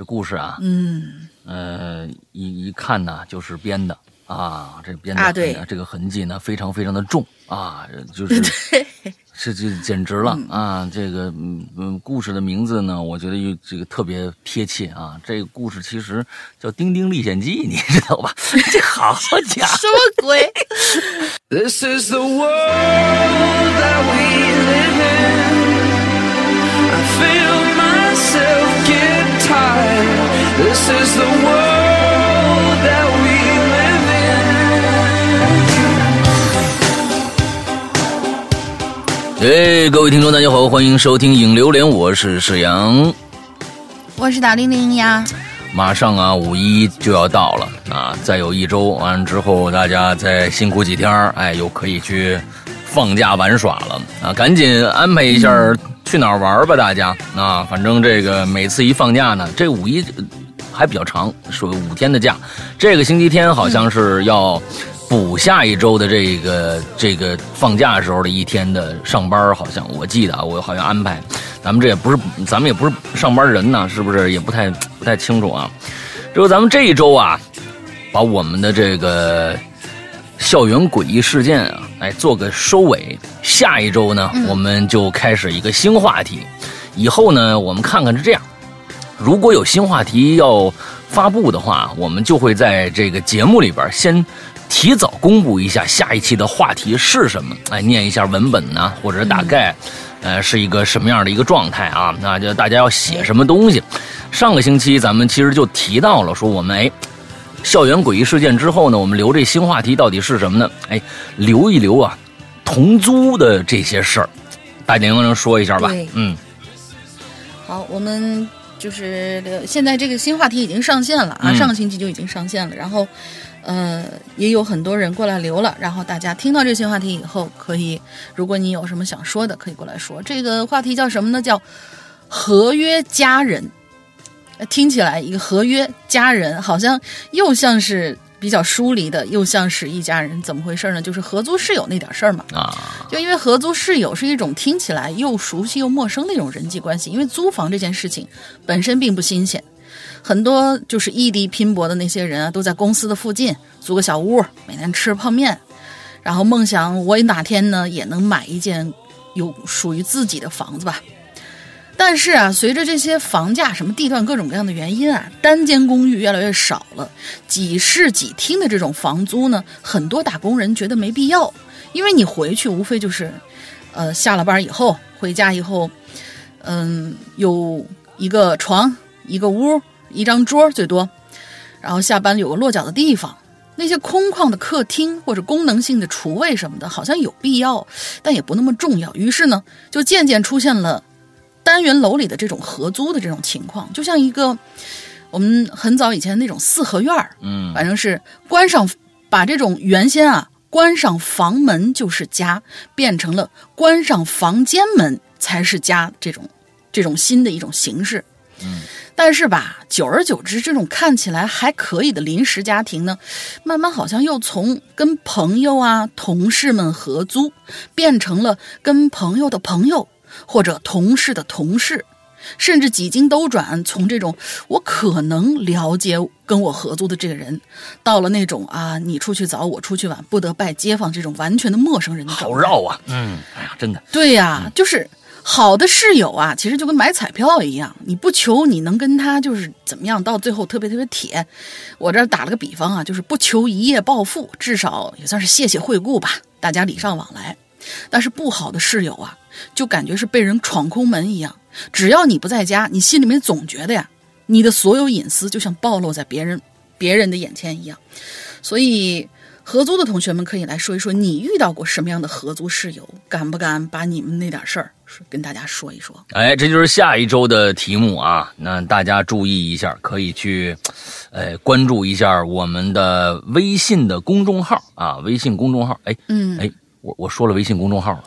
这故事啊，嗯，呃，一一看呢就是编的啊，这编的啊对这个痕迹呢非常非常的重啊，就是 这这简直了啊！这个嗯嗯，故事的名字呢，我觉得又这个特别贴切啊。这个故事其实叫《丁丁历险记》，你知道吧？这好家伙！什么鬼？This is the world that we This is the world that we live in. 哎，各位听众，大家好，欢迎收听《影流连》，我是史阳。我是大玲玲呀。马上啊，五一就要到了啊，再有一周，完了之后大家再辛苦几天儿哎，又可以去放假玩耍了啊！赶紧安排一下去哪儿玩吧，大家啊！反正这个每次一放假呢，这五一呃还比较长，是个五天的假，这个星期天好像是要。补下一周的这个这个放假时候的一天的上班，好像我记得啊，我好像安排，咱们这也不是，咱们也不是上班人呢，是不是？也不太不太清楚啊。之后咱们这一周啊，把我们的这个校园诡异事件啊，来做个收尾。下一周呢，我们就开始一个新话题。以后呢，我们看看是这样，如果有新话题要发布的话，我们就会在这个节目里边先。提早公布一下下一期的话题是什么？哎，念一下文本呢，或者大概，呃，是一个什么样的一个状态啊？那就大家要写什么东西？上个星期咱们其实就提到了，说我们哎，校园诡异事件之后呢，我们留这新话题到底是什么呢？哎，留一留啊，同租的这些事儿，大家能不能说一下吧对？嗯，好，我们就是呃现在这个新话题已经上线了啊，嗯上个星期就已经上线了，然后。呃，也有很多人过来留了，然后大家听到这个新话题以后，可以，如果你有什么想说的，可以过来说。这个话题叫什么呢？叫合约家人。呃听起来一个合约家人，好像又像是比较疏离的，又像是一家人，怎么回事呢？就是合租室友那点事儿嘛。啊，就因为合租室友是一种听起来又熟悉又陌生的一种人际关系，因为租房这件事情本身并不新鲜，很多就是异地拼搏的那些人啊，都在公司的附近租个小屋，每天吃泡面，然后梦想我哪天呢也能买一间有属于自己的房子吧。但是啊，随着这些房价、什么地段各种各样的原因啊，单间公寓越来越少了，几室几厅的这种房租呢，很多打工人觉得没必要，因为你回去无非就是，呃，下了班以后回家以后，嗯，有一个床、一个屋、一张桌最多，然后下班有个落脚的地方。那些空旷的客厅或者功能性的厨卫什么的，好像有必要，但也不那么重要。于是呢，就渐渐出现了单元楼里的这种合租的这种情况，就像一个我们很早以前那种四合院儿，嗯，反正是关上，把这种原先啊关上房门就是家，变成了关上房间门才是家这种这种新的一种形式。嗯，但是吧，久而久之，这种看起来还可以的临时家庭呢，慢慢好像又从跟朋友啊、同事们合租，变成了跟朋友的朋友或者同事的同事。甚至几经兜转，从这种我可能了解跟我合租的这个人，到了那种啊你出去早我出去晚，不得拜街坊这种完全的陌生人。好绕啊，嗯，哎呀，真的，对呀、就是好的室友啊，其实就跟买彩票一样，你不求你能跟他就是怎么样，到最后特别特别铁。我这儿打了个比方啊，就是不求一夜暴富，至少也算是谢谢惠顾吧，大家礼尚往来。但是不好的室友啊，就感觉是被人闯空门一样，只要你不在家，你心里面总觉得呀，你的所有隐私就像暴露在别人别人的眼前一样。所以，合租的同学们可以来说一说，你遇到过什么样的合租室友？敢不敢把你们那点事儿跟大家说一说？哎，这就是下一周的题目啊！那大家注意一下，可以去，呃，关注一下我们的微信的公众号啊，微信公众号。哎，嗯，哎，我我说了微信公众号了，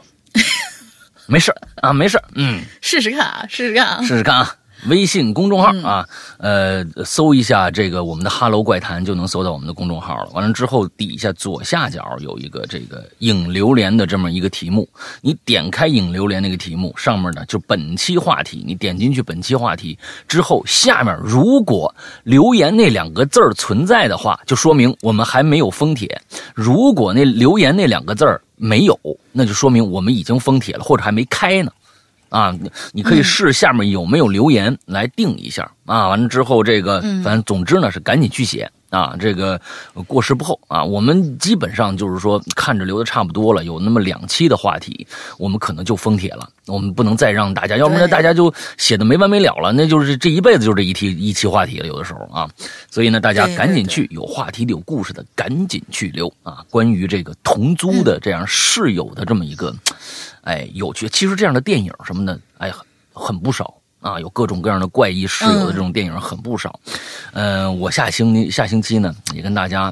没事儿啊，没事儿，嗯，试试看啊，试试看啊。试试看啊。微信公众号啊，呃，搜一下这个我们的哈喽怪谈就能搜到我们的公众号了。完了之后，底下左下角有一个这个影榴莲的这么一个题目，你点开影榴莲那个题目上面呢，就本期话题，你点进去本期话题之后，下面如果留言那两个字儿存在的话，就说明我们还没有封帖；如果那留言那两个字儿没有，那就说明我们已经封帖了，或者还没开呢。啊，你你可以试下面有没有留言来定一下啊。完了之后，这个反正总之呢是赶紧去写啊，这个过时不候啊。我们基本上就是说看着留的差不多了，有那么两期的话题，我们可能就封帖了。我们不能再让大家，要不然大家就写的没完没了了，那就是这一辈子就这一期一期话题了。有的时候啊，所以呢，大家赶紧去有话题的、有故事的，赶紧去留啊。关于这个同租的这样室友的这么一个。哎，有趣。其实这样的电影什么的，哎，很很不少啊，有各种各样的怪异室友的这种电影很不少。嗯，我下星期下星期呢，也跟大家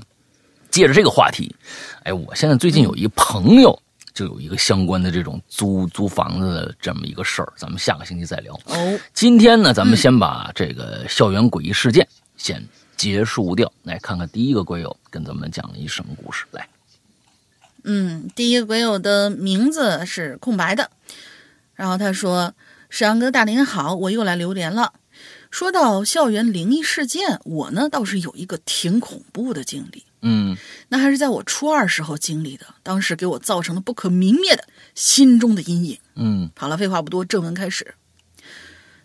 借着这个话题，哎，我现在最近有一朋友就有一个相关的这种租租房子的这么一个事儿，咱们下个星期再聊。哦，今天呢，咱们先把这个校园诡异事件先结束掉，来看看第一个鬼友跟咱们讲了一什么故事来。嗯，第一个鬼友的名字是空白的，然后他说：“沈阳哥，大林好，我又来榴莲了。说到校园灵异事件，我呢倒是有一个挺恐怖的经历。嗯，那还是在我初二时候经历的，当时给我造成了不可泯灭的心中的阴影。嗯，好了，废话不多，正文开始。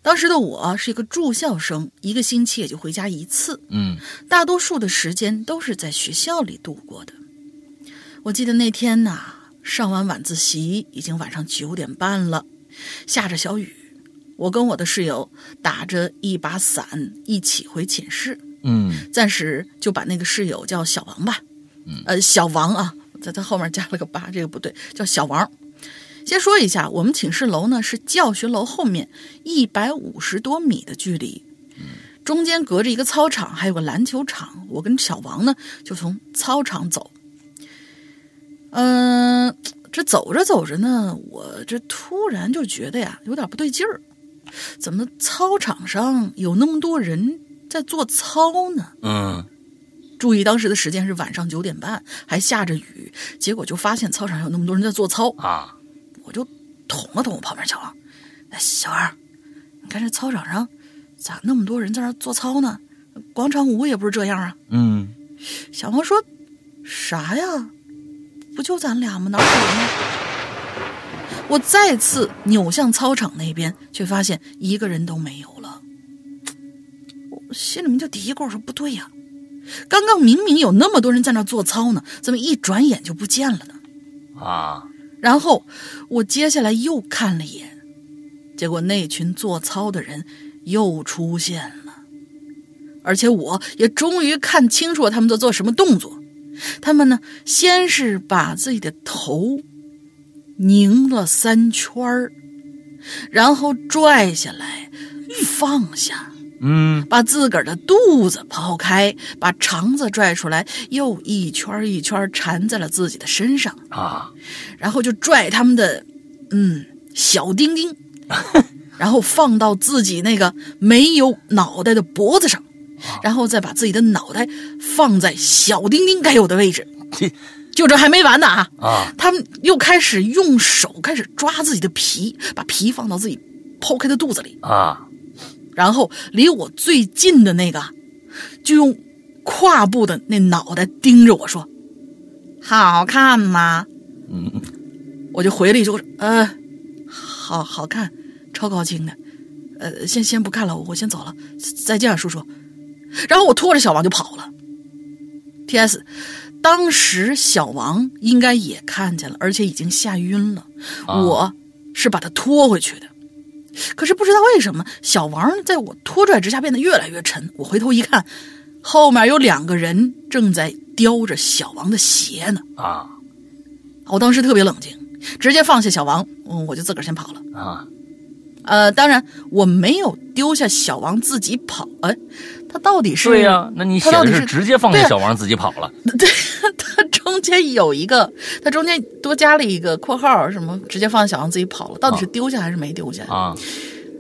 当时的我是一个住校生，一个星期也就回家一次，嗯大多数的时间都是在学校里度过的。我记得那天呐，上完晚自习已经晚上九点半了，下着小雨，我跟我的室友打着一把伞一起回寝室，嗯暂时就把那个室友叫小王吧，嗯呃，小王啊，在他后面加了个八，这个不对，叫小王。先说一下，我们寝室楼呢是教学楼后面一百五十多米的距离，中间隔着一个操场，还有个篮球场。我跟小王呢就从操场走，嗯、这走着走着呢，我这突然就觉得呀有点不对劲儿，怎么操场上有那么多人在做操呢？嗯注意当时的时间是晚上九点半，还下着雨，结果就发现操场上有那么多人在做操，啊，我就捅了捅我旁边小王，哎，小王，你看这操场上咋那么多人在那做操呢？广场舞也不是这样啊。嗯小王说：“啥呀？不就咱俩吗？哪有人呢？”我再次扭向操场那边，却发现一个人都没有了。我心里面就嘀咕我说：“不对呀，刚刚明明有那么多人在那做操呢，怎么一转眼就不见了呢？”啊，然后我接下来又看了一眼，结果那群做操的人又出现了，而且我也终于看清楚了他们在做什么动作。他们呢，先是把自己的头拧了三圈儿，然后拽下来，放下。嗯把自个儿的肚子抛开，把肠子拽出来，又一圈儿一圈儿缠在了自己的身上。啊，然后就拽他们的嗯小丁丁，然后放到自己那个没有脑袋的脖子上，然后再把自己的脑袋放在小丁丁该有的位置。就这还没完呢啊！啊他们又开始用手开始抓自己的皮，把皮放到自己剖开的肚子里，啊然后离我最近的那个，就用胯部的那脑袋盯着我说：“好看吗？”嗯我就回了一句：“呃，好好看，超高清的。呃，先先不看了，我先走了，再见啊，叔叔。”然后我拖着小王就跑了。T.S. 当时小王应该也看见了，而且已经吓晕了。啊我是把他拖回去的，可是不知道为什么，小王在我拖拽之下变得越来越沉。我回头一看，后面有两个人正在叼着小王的鞋呢。啊我当时特别冷静，直接放下小王，嗯，我就自个儿先跑了。啊呃，当然我没有丢下小王自己跑，哎，他到底是对呀、那你写的是直接放对啊下小王自己跑了 对，他中间有一个，他中间多加了一个括号，什么直接放下小王自己跑了，到底是丢下还是没丢下？啊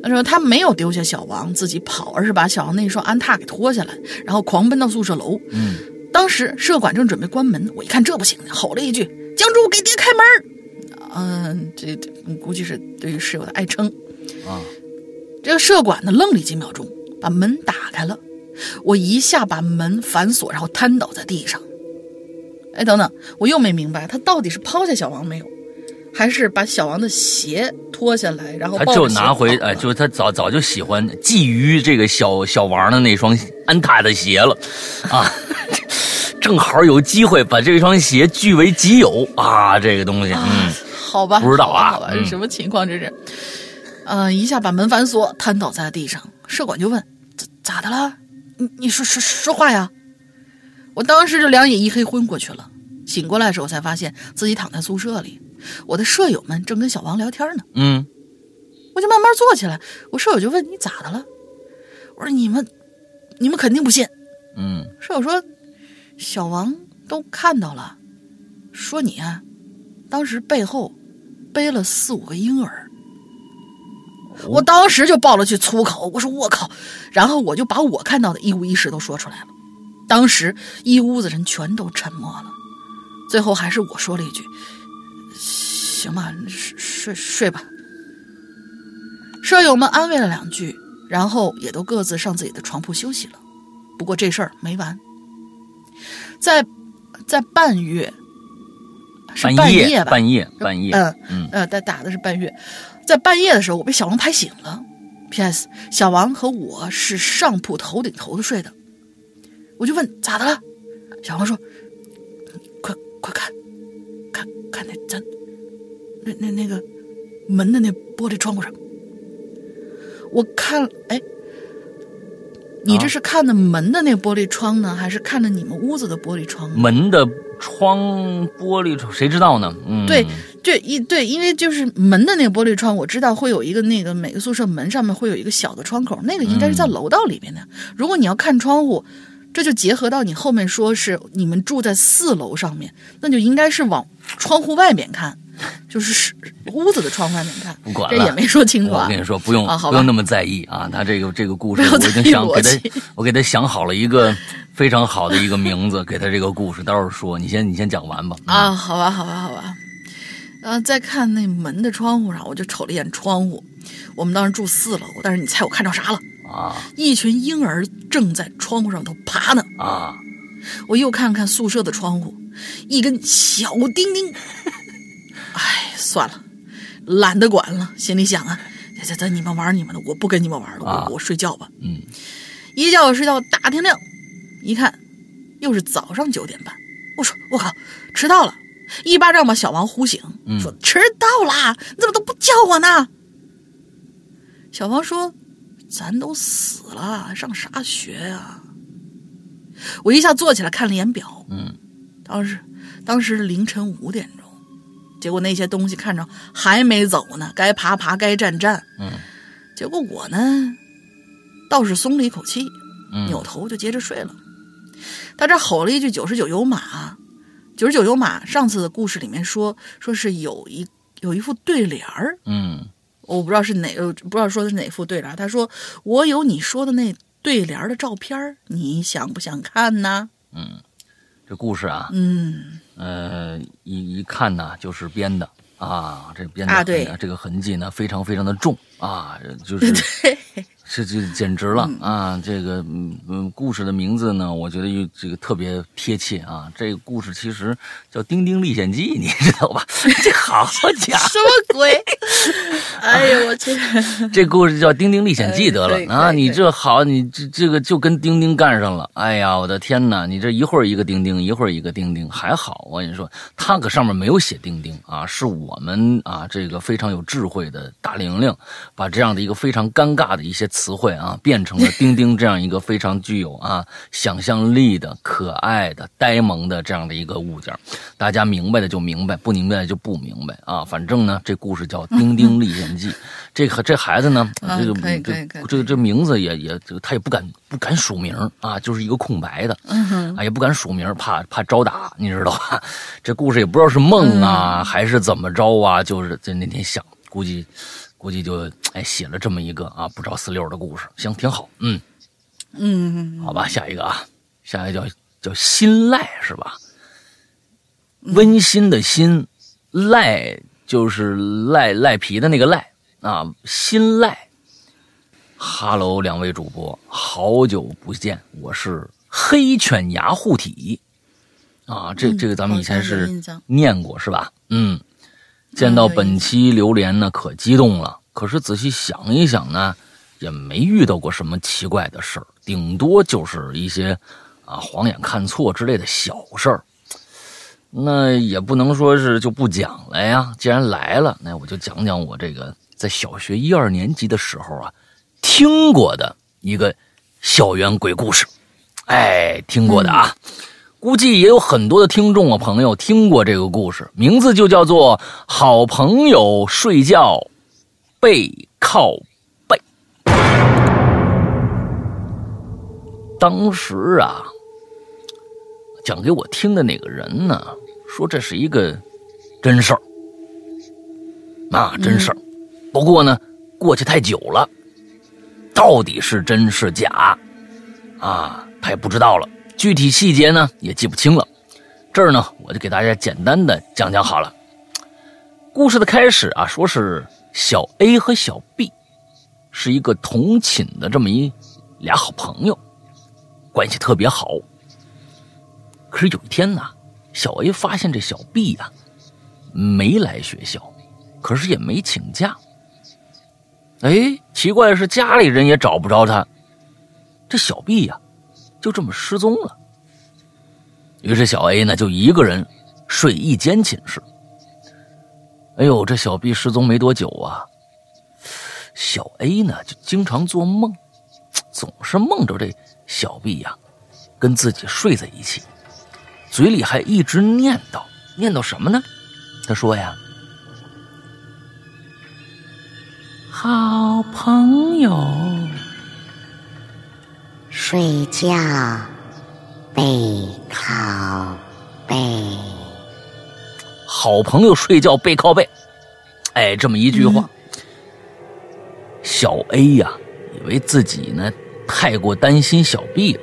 他说他没有丢下小王自己跑，而是把小王那双安踏给脱下来，然后狂奔到宿舍楼。嗯，当时舍管正准备关门，我一看这不行，吼了一句：“江珠，给爹开门！”嗯，这这估计是对于室友的爱称。啊，这个舍管呢愣了几秒钟，把门打开了。我一下把门反锁，然后瘫倒在地上。哎，等等，我又没明白他到底是抛下小王没有，还是把小王的鞋脱下来，然后他就拿回哎，就是他早早就喜欢觊觎这个小小王的那双安踏的鞋了，啊，正好有机会把这双鞋据为己有啊，这个东西，嗯，好吧，不知道啊好吧，嗯这什么情况这是？呃，一下把门反锁，瘫倒在地上。社管就问：“咋咋的了？你你说说说话呀！”我当时就两眼一黑，昏过去了。醒过来的时候，才发现自己躺在宿舍里，我的舍友们正跟小王聊天呢。嗯，我就慢慢坐起来，我舍友就问：“你咋的了？”我说：“你们，你们肯定不信。”嗯，舍友说：“小王都看到了，说你啊，当时背后背了四五个婴儿。”我当时就爆了句粗口，我说：“我靠！”然后我就把我看到的一五一十都说出来了。当时一屋子人全都沉默了，最后还是我说了一句：“行吧，睡睡睡吧。”舍友们安慰了两句，然后也都各自上自己的床铺休息了。不过这事儿没完，在在半月，是半半夜吧？半夜，半夜，嗯嗯呃，打打的是半月，在半夜的时候，我被小王拍醒了。P.S. 小王和我是上铺头顶头的睡的，我就问咋的了？小王说：“快快看，看看那咱那那那个门的那玻璃窗户上。”我看，哎，你这啊是看的门的那玻璃窗呢，还是看的你们屋子的玻璃窗呢？门的窗玻璃窗，谁知道呢？嗯，对，对，一对，因为就是门的那个玻璃窗，我知道会有一个那个每个宿舍门上面会有一个小的窗口，那个应该是在楼道里面的。如果你要看窗户，这就结合到你后面说是你们住在四楼上面，那就应该是往窗户外面看，就是是屋子的窗户外面看。不管了这也没说清楚啊。我跟你说，不用、啊不用那么在意啊。他这个这个故事，我已经想给他，我给他想好了一个非常好的一个名字，给他这个故事，到时候说。你先你先讲完吧。啊，好吧，好吧，好吧。呃，再看那门的窗户上，我就瞅了一眼窗户。我们当时住四楼，但是你猜我看着啥了？啊一群婴儿正在窗户上头爬呢。啊，我又看看宿舍的窗户，一根小钉钉。哎，算了，懒得管了，心里想啊，这这你们玩你们的，我不跟你们玩了，啊我我睡觉吧。嗯，一觉睡到大天亮，一看又是早上九点半。我说我靠，迟到了！一巴掌把小王呼醒，嗯说迟到啦，你怎么都不叫我呢？小王说：“咱都死了，上啥学呀、我一下坐起来看了一眼表，嗯，当时当时凌晨五点钟，结果那些东西看着还没走呢，该爬爬，该站站，嗯，结果我呢倒是松了一口气，嗯扭头就接着睡了。他这吼了一句“九十九有马”，九十九有马。上次的故事里面说说是有一有一副对联儿，嗯我不知道是哪呃不知道说的是哪副对联。他说我有你说的那对联的照片，你想不想看呢？嗯，这故事啊，嗯，呃，一一看呢就是编的啊，这编的这个痕迹呢非常非常的重啊，就是是这简直了啊！这个嗯嗯，故事的名字呢，我觉得又这个特别贴切啊。这个故事其实叫《丁丁历险记》，你知道吧？这好家伙，什么鬼？哎呦我去！这故事叫《丁丁历险记》得了啊！你这好，你这这个就跟丁丁干上了。哎呀，我的天哪！你这一会儿一个丁丁，一会儿一个丁丁，还好我跟你说，他可上面没有写丁丁啊，是我们啊这个非常有智慧的大玲玲，把这样的一个非常尴尬的一些词汇啊，变成了丁丁这样一个非常具有啊想象力的、可爱的、呆萌的这样的一个物件。大家明白的就明白，不明白的就不明白啊。反正呢，这故事叫《丁丁历险记》，这个这孩子呢，啊这个这这名字也也他也不敢不敢署名啊，就是一个空白的，啊也不敢署名，怕怕招打，你知道吧？这故事也不知道是梦啊、还是怎么着啊，就是在那天想，估计估计就哎写了这么一个啊不着四六的故事，行，挺好，嗯嗯，好吧，下一个啊，下一个叫叫心赖是吧？温馨的馨，赖就是赖赖皮的那个赖啊，心赖。哈喽，两位主播，好久不见，我是黑犬牙护体啊，这嗯这个咱们以前是念过是吧？嗯，见到本期榴莲呢，可激动了。可是仔细想一想呢，也没遇到过什么奇怪的事儿，顶多就是一些啊晃眼看错之类的小事儿。那也不能说是就不讲了呀。既然来了，那我就讲讲我这个在小学一二年级的时候啊，听过的一个校园鬼故事。哎，听过的啊，估计也有很多的听众啊朋友听过这个故事，名字就叫做《好朋友睡觉背靠背》。当时啊，讲给我听的那个人呢，说这是一个真事儿，啊，真事儿。不过呢，过去太久了，到底是真是假，啊，他也不知道了。具体细节呢，也记不清了。这儿呢，我就给大家简单的讲讲好了。故事的开始啊，说是小 A 和小 B 是一个同寝的这么一俩好朋友，关系特别好。可是有一天呢，小 A 发现这小 B 呀、没来学校，可是也没请假。哎，奇怪的是家里人也找不着他，这小 B 呀、就这么失踪了。于是小 A 呢就一个人睡一间寝室。哎呦，这小 B 失踪没多久啊，小 A 呢就经常做梦，总是梦着这小 B 呀、跟自己睡在一起，嘴里还一直念叨，念叨什么呢？他说呀：“好朋友。”睡觉背靠背，好朋友睡觉背靠背，哎，这么一句话，小 A 呀、以为自己呢太过担心小 B 了，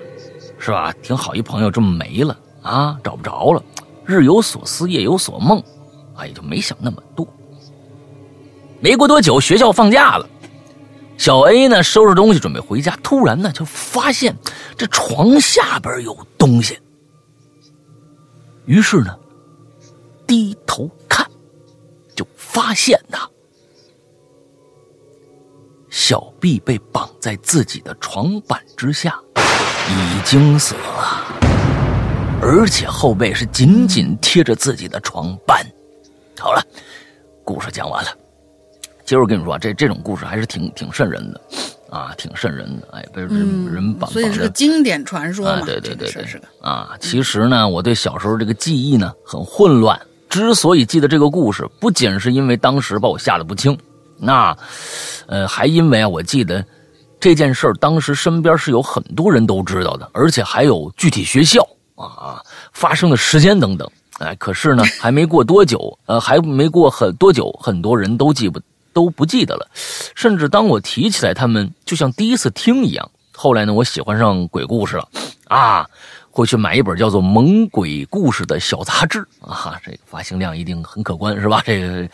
是吧？挺好一朋友这么没了啊，找不着了，日有所思，夜有所梦，哎，就没想那么多。没过多久，学校放假了。小 A 呢，收拾东西准备回家，突然呢，就发现这床下边有东西。于是呢，低头看，就发现呐，小 B 被绑在自己的床板之下，已经死了，而且后背是紧紧贴着自己的床板。好了，故事讲完了。其实我跟你说啊，这这种故事还是挺挺瘆人的，啊，挺瘆人的。哎，被人、人绑嗯所以是个经典传说啊，嘛，对对对对啊！其实呢，我对小时候这个记忆呢很混乱。之所以记得这个故事，不仅是因为当时把我吓得不轻，那，呃，还因为啊，我记得这件事儿当时身边是有很多人都知道的，而且还有具体学校啊发生的时间等等。哎，可是呢，还没过多久，呃，还没过很多久，很多人都记不都不记得了，甚至当我提起来，他们就像第一次听一样。后来呢，我喜欢上鬼故事了，啊，会去买一本叫做《猛鬼故事》的小杂志啊，这个发行量一定很可观，是吧？这个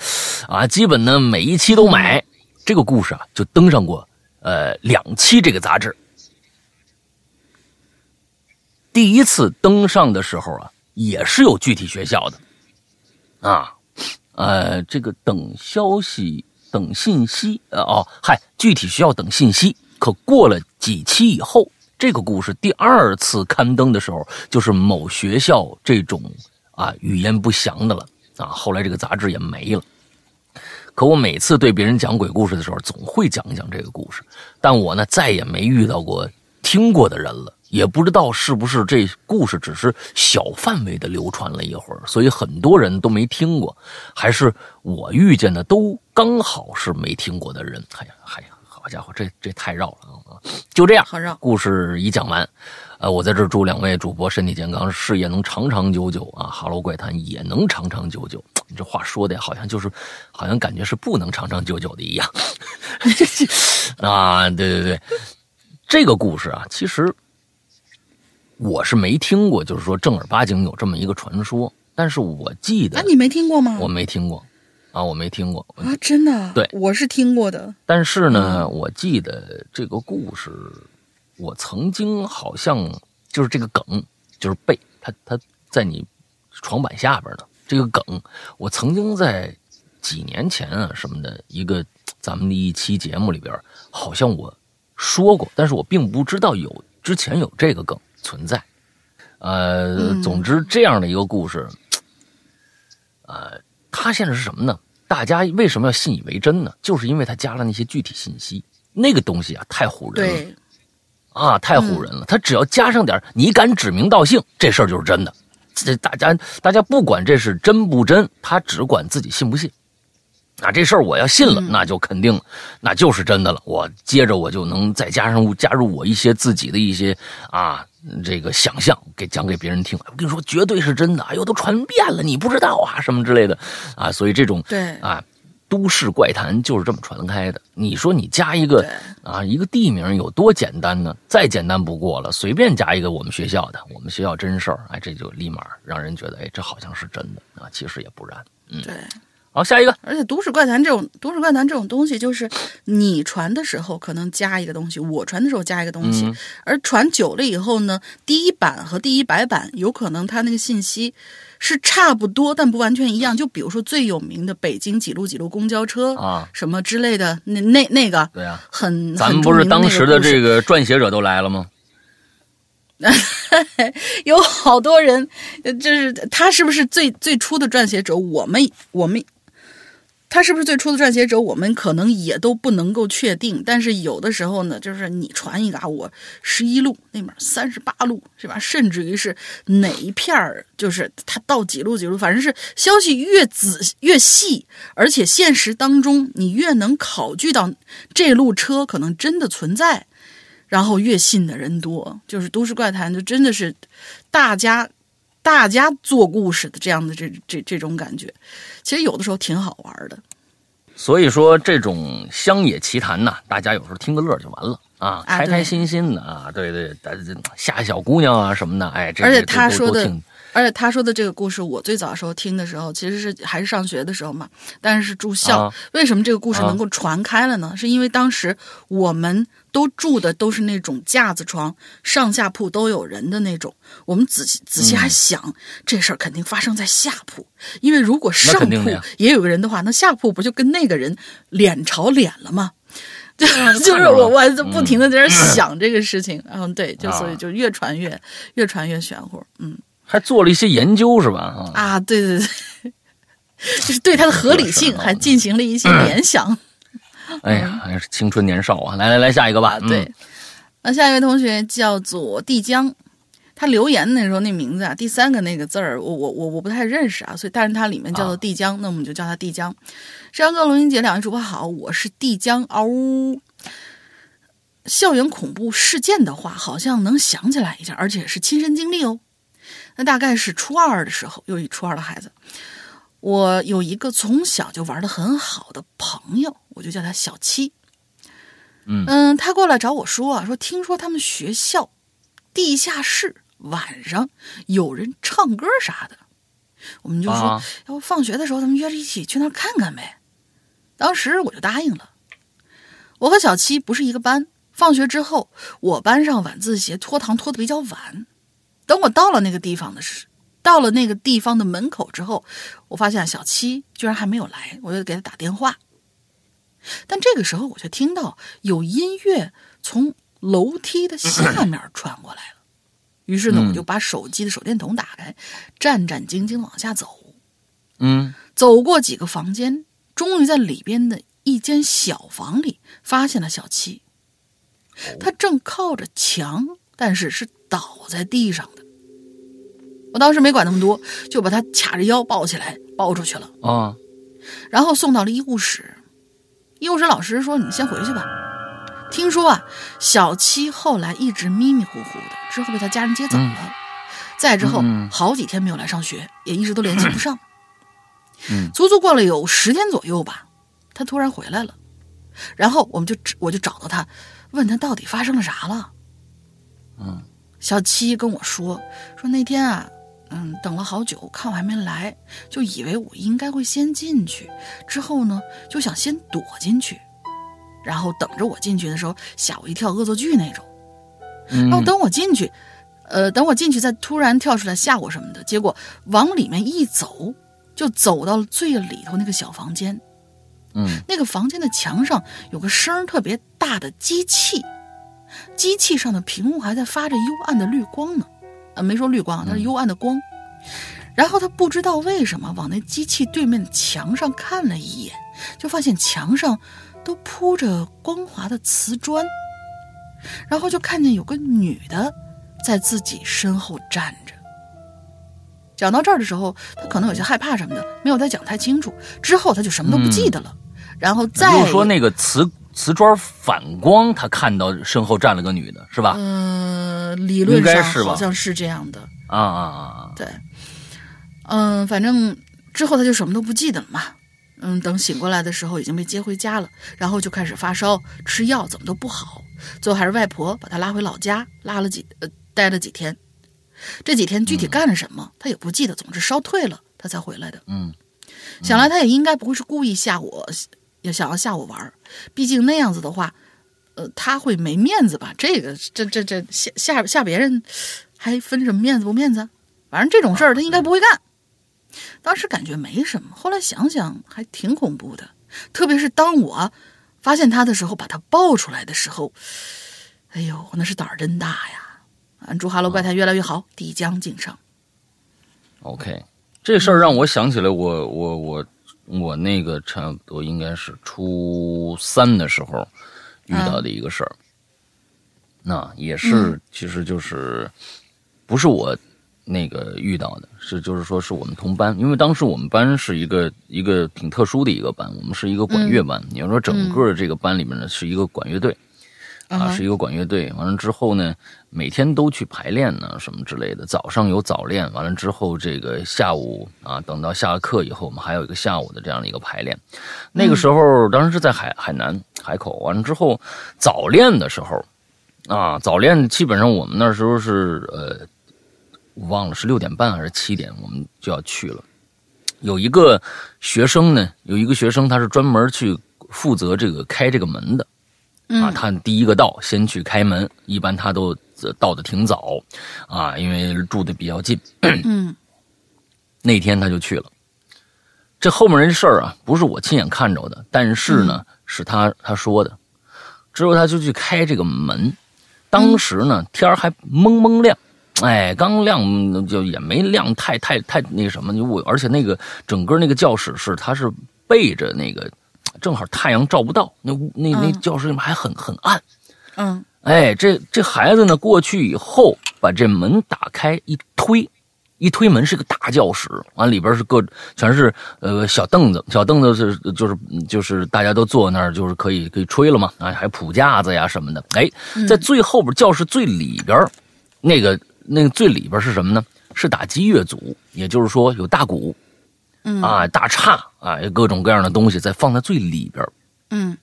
啊，基本呢每一期都买。这个故事啊，就登上过呃两期这个杂志。第一次登上的时候啊，也是有具体学校的，啊，呃，这个等消息、等信息，呃，哦，嗨，具体需要等信息。可过了几期以后，这个故事第二次刊登的时候，就是某学校这种啊语言不详的了啊。后来这个杂志也没了。可我每次对别人讲鬼故事的时候，总会讲一讲这个故事，但我呢再也没遇到过听过的人了，也不知道是不是这故事只是小范围的流传了一会儿，所以很多人都没听过，还是我遇见的都刚好是没听过的人。哎呀，哎呀，好家伙，这这太绕了啊！就这样，故事已讲完，呃，我在这祝两位主播身体健康，事业能长长久久啊！哈喽怪谈也能长长久久。你这话说的好像就是，好像感觉是不能长长久久的一样。啊，对对对，这个故事啊，其实我是没听过，就是说正儿八经有这么一个传说，但是我记得啊，你没听过吗？我没听过啊，我没听过。啊，真的？对我是听过的。但是呢，我记得这个故事，我曾经好像就是这个梗，就是背他他在你床板下边呢。这个梗，我曾经在几年前啊什么的一个咱们的一期节目里边，好像我说过，但是我并不知道有之前有这个梗存在。呃，嗯总之这样的一个故事，呃，它现在是什么呢？大家为什么要信以为真呢？就是因为它加了那些具体信息，那个东西啊太唬人了，啊，太唬人了。它只要加上点你敢指名道姓，这事儿就是真的。这大家大家不管这是真不真，他只管自己信不信。啊，这事儿我要信了，嗯那就肯定，那就是真的了。我接着我就能再加上加入我一些自己的一些啊，这个想象，给讲给别人听。我跟你说，绝对是真的。哎呦，都传遍了，你不知道啊，什么之类的啊。所以这种对啊，都市怪谈就是这么传开的。你说你加一个啊，一个地名有多简单呢？再简单不过了，随便加一个我们学校的，我们学校真事儿，哎，这就立马让人觉得，哎，这好像是真的啊。其实也不然。对。好，下一个，而且都市怪谈这种都市怪谈这种东西，就是你传的时候可能加一个东西，我传的时候加一个东西，嗯而传久了以后呢，第一版和第一百版有可能它那个信息是差不多，但不完全一样。就比如说最有名的北京几路几路公交车啊什么之类的，那那那个对啊，很咱们不是当时的这个个撰写者都来了吗？有好多人，呃就是他是不是最最初的撰写者？我们我们。他是不是最初的撰写者？我们可能也都不能够确定。但是有的时候呢，就是你传一个啊，我十一路那边三十八路是吧？甚至于是哪一片儿，就是他到几路几路，反正是消息越仔越细，而且现实当中你越能考据到这路车可能真的存在，然后越信的人多。就是都市怪谈，就真的是大家大家做故事的这样的这这这种感觉，其实有的时候挺好玩的。所以说，这种乡野奇谈呐，大家有时候听个乐就完了啊，啊开开心心的啊，对对，大家吓小姑娘啊什么的，哎，这而且他说的而且他说的这个故事，我最早时候听的时候，其实是还是上学的时候嘛，但是是住校。啊为什么这个故事能够传开了呢？是因为当时我们都住的都是那种架子床，上下铺都有人的那种。我们仔细仔细还想，这事儿肯定发生在下铺，因为如果上铺也有个人的话，那下铺不就跟那个人脸朝脸了吗？就啊就是我，我还在不停的在那儿想这个事情，嗯，对，就所以啊就越传越越传越玄乎，嗯。还做了一些研究是吧？啊，啊，对对对，就是对它的合理性 还进行了一些联想。哎呀，还是青春年少啊！来来来，下一个吧。啊，对嗯，。那下一位同学叫做帝江，他留言那时候那名字啊，第三个那个字儿，我我我我不太认识啊，所以但是它里面叫做啊帝江，那我们就叫他帝江。山羊哥、龙英姐两位主播好，我是帝江嗷呜。校园恐怖事件的话，好像能想起来一下，而且是亲身经历哦。那大概是初二的时候，又一初二的孩子，我有一个从小就玩的很好的朋友，我就叫他小七。嗯他过来找我说啊，说听说他们学校地下室晚上有人唱歌啥的，我们就说，啊要不放学的时候咱们约着一起去那儿看看呗。当时我就答应了。我和小七不是一个班，放学之后，我班上晚自习拖堂拖的比较晚。等我到了那个地方的时，到了那个地方的门口之后，我发现小七居然还没有来，我就给他打电话。但这个时候，我却听到有音乐从楼梯的下面传过来了。于是呢，嗯我就把手机的手电筒打开，战战兢兢往下走。嗯走过几个房间，终于在里边的一间小房里发现了小七。他正靠着墙，但是是倒在地上的。我当时没管那么多，就把他卡着腰抱起来，抱出去了，啊然后送到了医务室。医务室老师说：“你先回去吧。”听说啊，小七后来一直迷迷糊糊的，之后被他家人接走了。再之后，好几天没有来上学，也一直都联系不上。嗯 足足过了有十天左右吧，他突然回来了，然后我们就我就找到他，问他到底发生了啥了。嗯，小七跟我说说那天啊，嗯，等了好久，看我还没来，就以为我应该会先进去，之后呢就想先躲进去，然后等着我进去的时候吓我一跳，恶作剧那种。嗯然后等我进去，呃，等我进去再突然跳出来吓我什么的，结果往里面一走，就走到了最里头那个小房间。嗯那个房间的墙上有个声特别大的机器，机器上的屏幕还在发着幽暗的绿光呢，呃，没说绿光，它是幽暗的光。然后他不知道为什么往那机器对面的墙上看了一眼，就发现墙上都铺着光滑的瓷砖，然后就看见有个女的在自己身后站着。讲到这儿的时候，他可能有些害怕什么的，没有再讲太清楚。之后他就什么都不记得了，然后再就是说那个瓷瓷砖反光，他看到身后站了个女的，是吧？呃，理论上好像是这样的，啊啊啊！对，嗯、反正之后他就什么都不记得了嘛。嗯，等醒过来的时候已经被接回家了，然后就开始发烧，吃药怎么都不好，最后还是外婆把他拉回老家，拉了几呃待了几天。这几天具体干了什么，他也不记得，总之烧退了，他才回来的。嗯想来他也应该不会是故意吓我，也想要吓我玩儿，毕竟那样子的话，呃，他会没面子吧？这个这这这吓吓吓别人，还分什么面子不面子？反正这种事儿他应该不会干。当时感觉没什么，后来想想还挺恐怖的，特别是当我发现他的时候，把他抱出来的时候，哎呦，那是胆儿真大呀！俺，祝《哈喽怪谈》越来越好，递江敬上。，OK，这事儿让我想起来我，我我我那个差不多应该是初三的时候遇到的一个事儿。那也是，嗯其实就是不是我那个遇到的，是就是说是我们同班，因为当时我们班是一个一个挺特殊的一个班，我们是一个管乐班。你要说整个这个班里面呢是一个管乐队。哼是一个管乐队。完了之后呢，每天都去排练呢，什么之类的。早上有早练，完了之后，这个下午啊，等到下了课以后，我们还有一个下午的这样的一个排练。那个时候，当时是在海海南海口。完了之后，早练的时候，啊，早练基本上我们那时候是呃，我忘了是六点半还是七点，我们就要去了。有一个学生呢，有一个学生他是专门去负责这个开这个门的。啊，嗯他第一个到，先去开门，一般他都呃到的挺早，啊，因为住的比较近。嗯 那天他就去了。这后面这事儿啊，不是我亲眼看着的，但是呢，是他他说的。之后他就去开这个门，当时呢天儿还蒙蒙亮，哎，刚亮就也没亮太太太那什么，我而且那个整个那个教室是它是背着那个，正好太阳照不到，那屋那那嗯教室里面还很很暗。嗯哎，这这孩子呢，过去以后把这门打开一推，一推门是个大教室，完里边是各全是呃小凳子，小凳子是就是就是大家都坐那儿，就是可以可以吹了嘛，啊，还谱架子呀什么的。哎，在最后边教室最里边，那个那个最里边是什么呢？是打击乐组，也就是说有大鼓嗯啊、大叉啊，各种各样的东西在放在最里边。嗯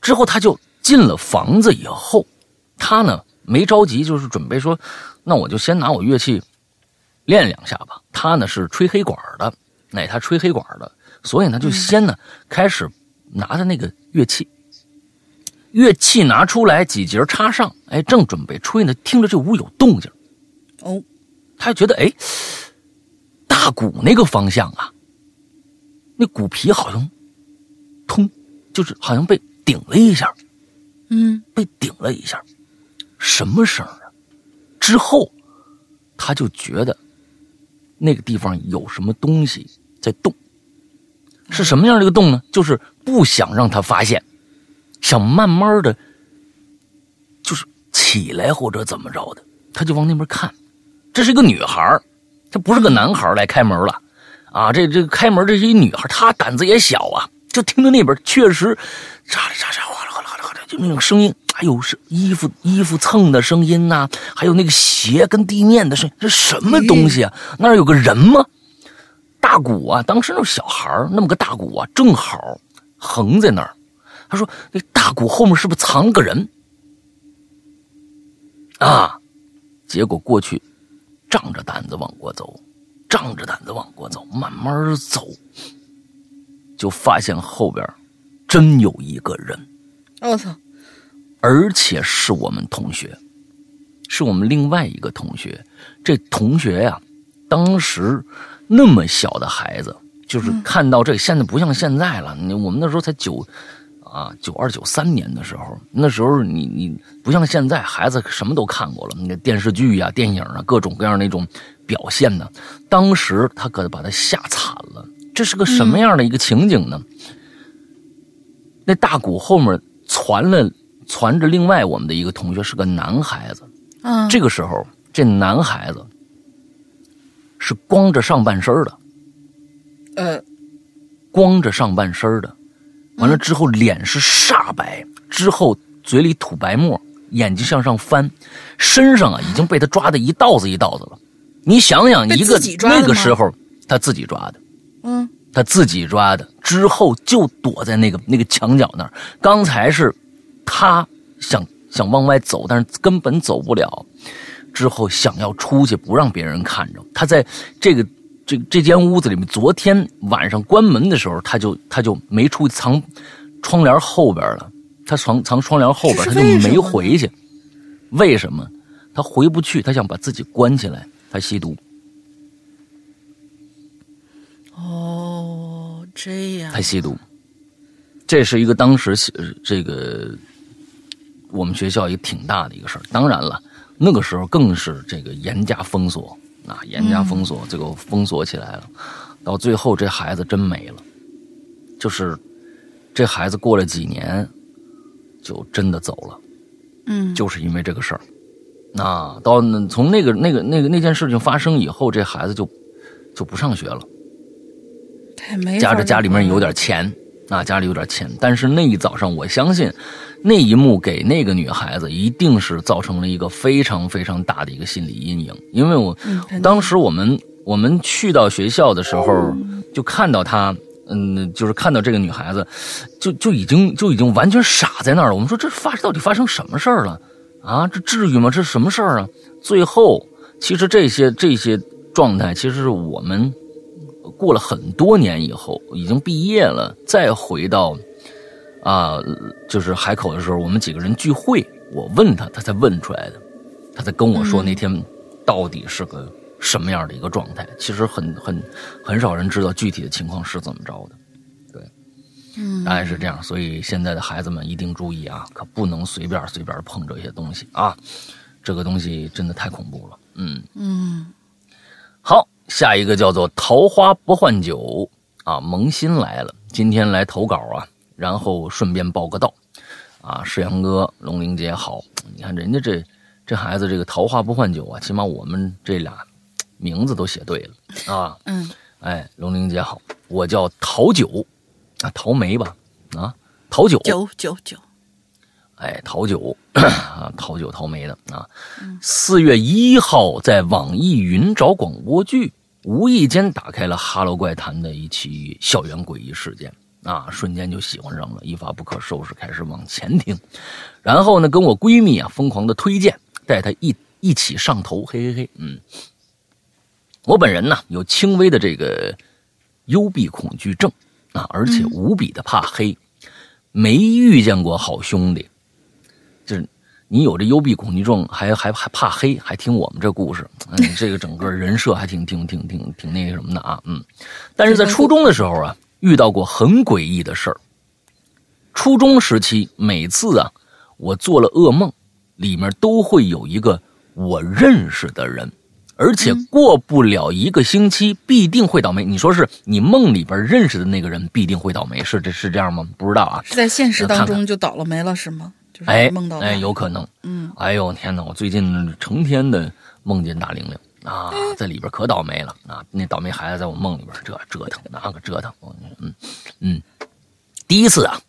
之后他就进了房子以后，他呢没着急，就是准备说，那我就先拿我乐器练两下吧。他呢是吹黑管的，哎，他吹黑管的，所以呢就先呢、开始拿着那个乐器，乐器拿出来几节插上，哎，正准备吹呢，听着这屋有动静，哦他就觉得哎，大鼓那个方向啊，那鼓皮好像通，就是好像被顶了一下。嗯被顶了一下，什么声儿啊？之后，他就觉得那个地方有什么东西在动，是什么样的一个动呢？就是不想让他发现，想慢慢的，就是起来或者怎么着的，他就往那边看。这是一个女孩儿这不是个男孩来开门了啊！这这开门这是一女孩，她胆子也小啊，就听到那边确实喳喳喳喳哗啦哗啦哗啦，就那种声音，还有是衣服衣服蹭的声音呐、还有那个鞋跟地面的声音，这什么东西啊？那有个人吗？大鼓啊，当时那小孩那么个大鼓啊，正好横在那儿。他说那大鼓后面是不是藏了个人？啊，结果过去，仗着胆子往过走，仗着胆子往过走，慢慢走，就发现后边真有一个人，我操，而且是我们同学，是我们另外一个同学。这同学呀，当时那么小的孩子，就是看到这，现在不像现在了。你我们那时候才九啊，九二九三年的时候，那时候你你不像现在，孩子什么都看过了，那电视剧呀、电影啊，各种各样那种表现呢。当时他可把他吓惨了。这是个什么样的一个情景呢？那大鼓后面传了传着另外我们的一个同学，是个男孩子。嗯，这个时候，这男孩子是光着上半身的，呃，光着上半身的，完了之后脸是煞白，之后嘴里吐白沫，眼睛向上翻，身上啊已经被他抓的一道子一道子了。你想想，一个那个时候他自己抓的，嗯，他自己抓的，之后就躲在那个那个墙角那儿。刚才是他想想往外走，但是根本走不了。之后想要出去，不让别人看着。他在这个这这间屋子里面，昨天晚上关门的时候，他就他就没出去，藏窗帘后边了。他藏藏窗帘后边，他就没回去。为什么？他回不去，他想把自己关起来。他吸毒，哦，这样他，吸毒，这是一个当时呃这个我们学校一个挺大的一个事儿。当然了，那个时候更是这个严加封锁啊，严加封锁，最后封锁起来了。到最后，这孩子真没了，就是这孩子过了几年，就真的走了。嗯，就是因为这个事儿。那到从那个那个那个那件事情发生以后，这孩子就就不上学了。太没家法着家里面有点钱啊，家里有点钱，但是那一早上，我相信那一幕给那个女孩子一定是造成了一个非常非常大的一个心理阴影，因为我、嗯当时我们我们去到学校的时候，就看到她。嗯，就是看到这个女孩子，就就已经就已经完全傻在那儿了。我们说这发到底发生什么事儿了啊？这至于吗？这是什么事儿啊？最后，其实这些这些状态，其实是我们过了很多年以后，已经毕业了，再回到啊，就是海口的时候，我们几个人聚会，我问他，他才问出来的，他才跟我说那天到底是个什么样的一个状态。其实很很很少人知道具体的情况是怎么着的。对嗯大概是这样，所以现在的孩子们一定注意啊，可不能随便随便碰这些东西啊，这个东西真的太恐怖了。嗯，嗯好，下一个叫做“桃花不换酒”啊，萌新来了，今天来投稿啊，然后顺便报个到。啊，世阳哥、龙玲姐好，你看人家这这孩子这个“桃花不换酒”啊，起码我们这俩名字都写对了。啊。嗯，哎，龙玲姐好，我叫桃九啊，桃梅吧。啊，桃九九九九，哎，桃酒啊，桃九桃梅的。啊。四月一号在网易云找广播剧，无意间打开了《哈喽怪谈》的一起校园诡异事件啊，瞬间就喜欢上了，一发不可收拾，开始往前听。然后呢，跟我闺蜜啊疯狂的推荐，带她一一起上头，嘿嘿嘿，嗯。我本人呢有轻微的这个幽闭恐惧症啊，而且无比的怕黑，没遇见过好兄弟。就是你有这幽闭恐惧症，还还还怕黑，还听我们这故事，嗯，这个整个人设还挺挺挺挺挺那个什么的啊，嗯。但是在初中的时候啊，遇到过很诡异的事儿。初中时期，每次啊，我做了噩梦，里面都会有一个我认识的人，而且过不了一个星期，必定会倒霉。你说是你梦里边认识的那个人必定会倒霉，是这是这样吗？不知道啊。是在现实当中就倒了霉了是吗？就是哎梦到，他哎，有可能。嗯，哎呦天哪！我最近成天的梦见大玲玲啊，在里边可倒霉了啊！那倒霉孩子在我梦里边这折腾那个折腾，嗯嗯，第一次啊，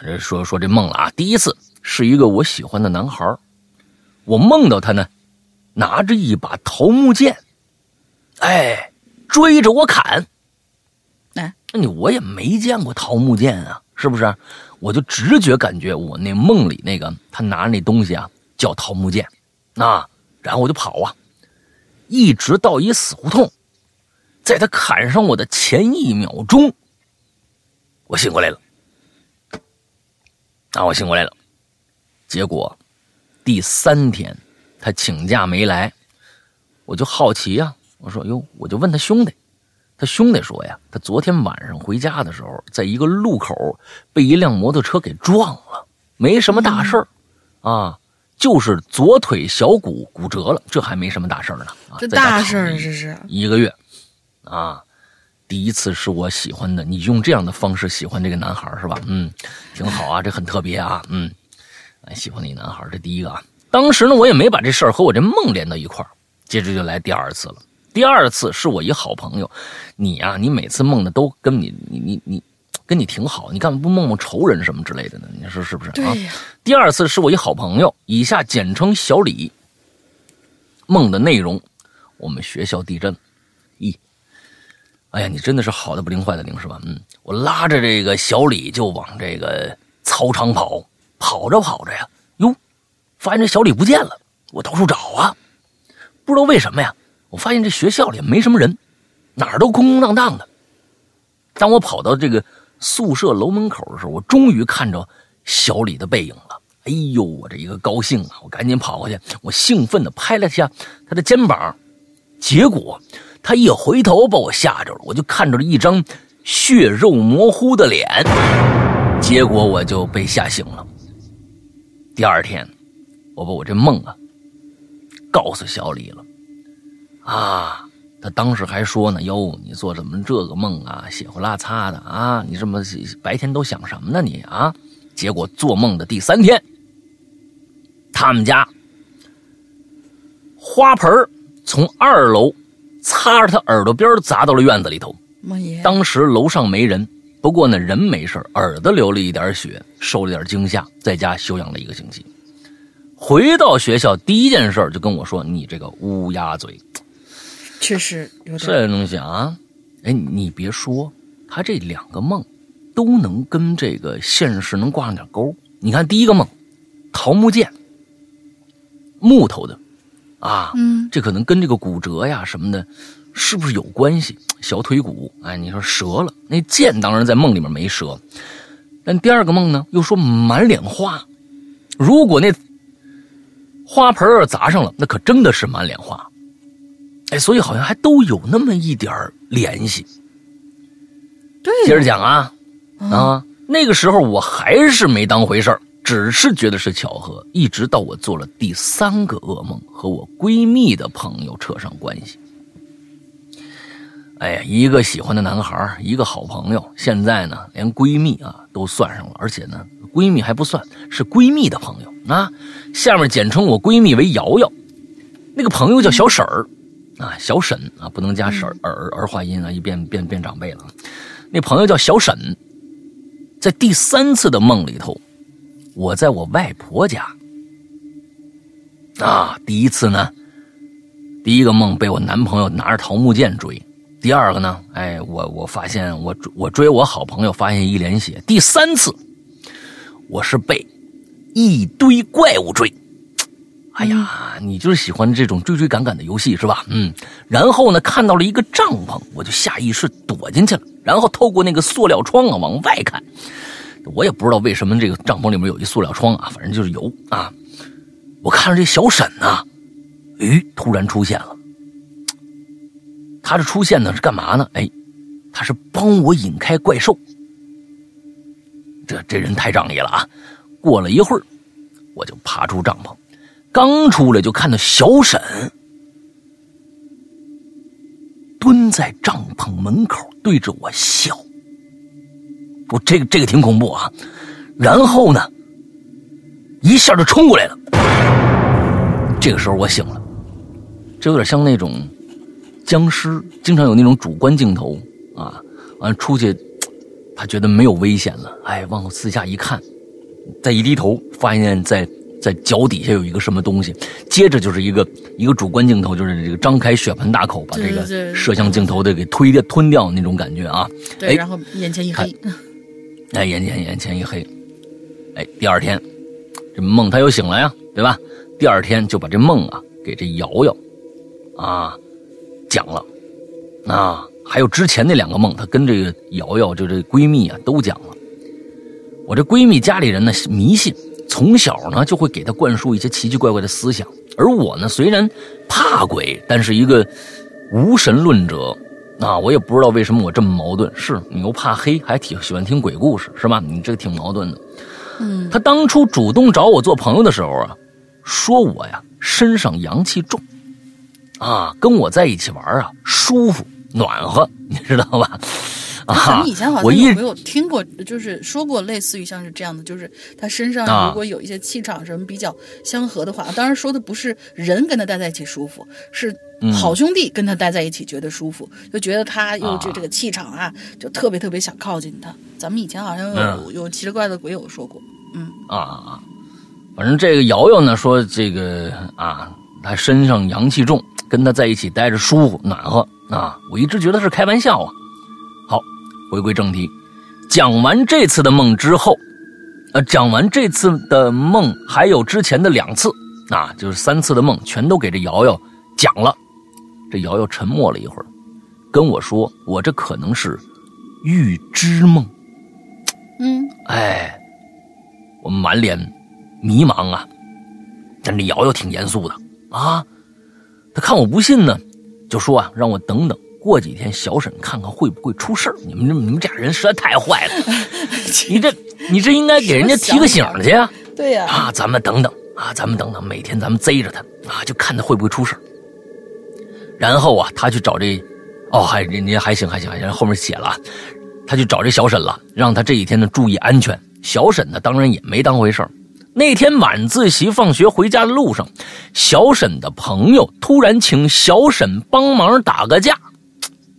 这说说这梦了啊，第一次是一个我喜欢的男孩我梦到他呢，拿着一把桃木剑，哎，追着我砍。哎，那你我也没见过桃木剑啊，是不是？我就直觉感觉我那梦里那个他拿那东西啊叫桃木剑，啊，然后我就跑啊，一直到一死胡同，在他砍上我的前一秒钟，我醒过来了。啊，我醒过来了，结果第三天他请假没来，我就好奇呀、我说哟，我就问他兄弟，他兄弟说呀，他昨天晚上回家的时候，在一个路口被一辆摩托车给撞了，没什么大事儿，啊，就是左腿小骨骨折了，这还没什么大事儿呢。啊，这大事儿这是。一个月，啊，第一次是我喜欢的，你用这样的方式喜欢这个男孩是吧？嗯，挺好啊，这很特别啊，嗯，哎，喜欢那男孩，这第一个啊。当时呢，我也没把这事儿和我这梦连到一块儿，接着就来第二次了。第二次是我一好朋友，你呀、你每次梦的都跟你你你你跟你挺好，你干嘛不梦梦仇人什么之类的呢？你说是不是啊？第二次是我一好朋友，以下简称小李。梦的内容，我们学校地震。咦，哎呀，你真的是好的不灵，坏的灵是吧？嗯，我拉着这个小李就往这个操场跑，跑着跑着呀，哟，发现这小李不见了。我到处找啊，不知道为什么呀，我发现这学校里没什么人，哪儿都空空荡荡的。当我跑到这个宿舍楼门口的时候，我终于看着小李的背影了。哎呦，我这一个高兴啊！我赶紧跑过去，我兴奋地拍了下他的肩膀，结果他一回头把我吓着了，我就看着了一张血肉模糊的脸，结果我就被吓醒了。第二天，我把我这梦啊告诉小李了，啊，他当时还说呢：“哟，你做什么这个梦啊，血呼啦擦的啊？你这么白天都想什么呢你啊？”结果做梦的第三天，他们家花盆儿从二楼擦着他耳朵边儿砸到了院子里头。当时楼上没人，不过呢人没事儿耳朵流了一点血，受了点惊吓，在家休养了一个星期。回到学校，第一件事就跟我说：“你这个乌鸦嘴，确实有点这东西啊，哎，你别说，他这两个梦都能跟这个现实能挂上点钩。你看第一个梦，桃木剑，木头的，啊，嗯，这可能跟这个骨折呀什么的，是不是有关系？小腿骨，哎，你说折了，那剑当然在梦里面没折，但第二个梦呢，又说满脸花，如果那花盆儿砸上了，那可真的是满脸花。哎，所以好像还都有那么一点儿联系。对接着讲啊啊，那个时候我还是没当回事儿，只是觉得是巧合，一直到我做了第三个噩梦，和我闺蜜的朋友扯上关系。哎呀，一个喜欢的男孩，一个好朋友，现在呢，连闺蜜啊都算上了，而且呢，闺蜜还不算，是闺蜜的朋友啊。下面简称我闺蜜为瑶瑶，那个朋友叫小婶儿啊，小沈啊，不能加婶儿儿儿化音啊，一变变变长辈了。那朋友叫小沈，在第三次的梦里头，我在我外婆家啊，第一次呢，第一个梦被我男朋友拿着桃木剑追，第二个呢，哎，我我发现我我追我好朋友发现一脸血，第三次我是被一堆怪物追。哎呀，你就是喜欢这种追追赶赶的游戏是吧？嗯，然后呢，看到了一个帐篷，我就下意识躲进去了，然后透过那个塑料窗啊往外看，我也不知道为什么这个帐篷里面有一塑料窗啊，反正就是有啊。我看着这小沈呐、诶，突然出现了。他这出现呢是干嘛呢？哎，他是帮我引开怪兽。这这人太仗义了啊！过了一会儿，我就爬出帐篷，刚出来就看到小沈蹲在帐篷门口对着我笑。我这个这个挺恐怖啊！然后呢，一下就冲过来了。这个时候我醒了，这有点像那种僵尸，经常有那种主观镜头啊，完出去，他觉得没有危险了，哎，往四下一看，再一低头，发现在在脚底下有一个什么东西，接着就是一个一个主观镜头，就是这个张开血盆大口把这个摄像镜头的给推掉吞掉那种感觉啊！对，哎然后眼前一黑，哎，眼前眼前一黑，哎，第二天这梦他又醒了呀，对吧？第二天就把这梦啊给这瑶瑶啊讲了啊，还有之前那两个梦，他跟这个瑶瑶就这闺蜜啊都讲了。我这闺蜜家里人呢迷信，从小呢就会给他灌输一些奇奇怪怪的思想，而我呢虽然怕鬼，但是一个无神论者。啊，我也不知道为什么我这么矛盾。是你又怕黑，还挺喜欢听鬼故事，是吧？你这个挺矛盾的。嗯，他当初主动找我做朋友的时候啊，说我呀身上阳气重，啊，跟我在一起玩啊舒服暖和，你知道吧？咱啊们以前好，像有没有听过，就是说过类似于像是这样的，就是他身上啊如果有一些气场什么比较相合的话，当然说的不是人跟他待在一起舒服，是嗯好兄弟跟他待在一起觉得舒服，就觉得他又这啊这个气场啊，就特别特别想靠近他。咱们以前好像有、嗯有奇奇怪怪的鬼友说过，嗯，啊啊，反正这个瑶瑶呢说这个啊，他身上阳气重，跟他在一起待着舒服暖和啊。我一直觉得是开玩笑啊。好，回归正题，讲完这次的梦之后，呃，讲完这次的梦，还有之前的两次啊，就是三次的梦，全都给这瑶瑶讲了。这瑶瑶沉默了一会儿，跟我说：“我这可能是预知梦。”嗯，哎，我满脸迷茫啊。但这瑶瑶挺严肃的啊，她看我不信呢，就说啊，让我等等，过几天小沈看看会不会出事儿。你们这你们这俩人实在太坏了，你这你这应该给人家提个醒去啊！对呀、啊，咱们等等啊，咱们等等，每天咱们贼着他啊，就看他会不会出事儿然后啊，他去找这，哦，还人家还行还行还行，后面写了啊，他去找这小沈了，让他这几天呢注意安全。小沈呢，当然也没当回事儿。那天晚自习放学回家的路上，小沈的朋友突然请小沈帮忙打个架，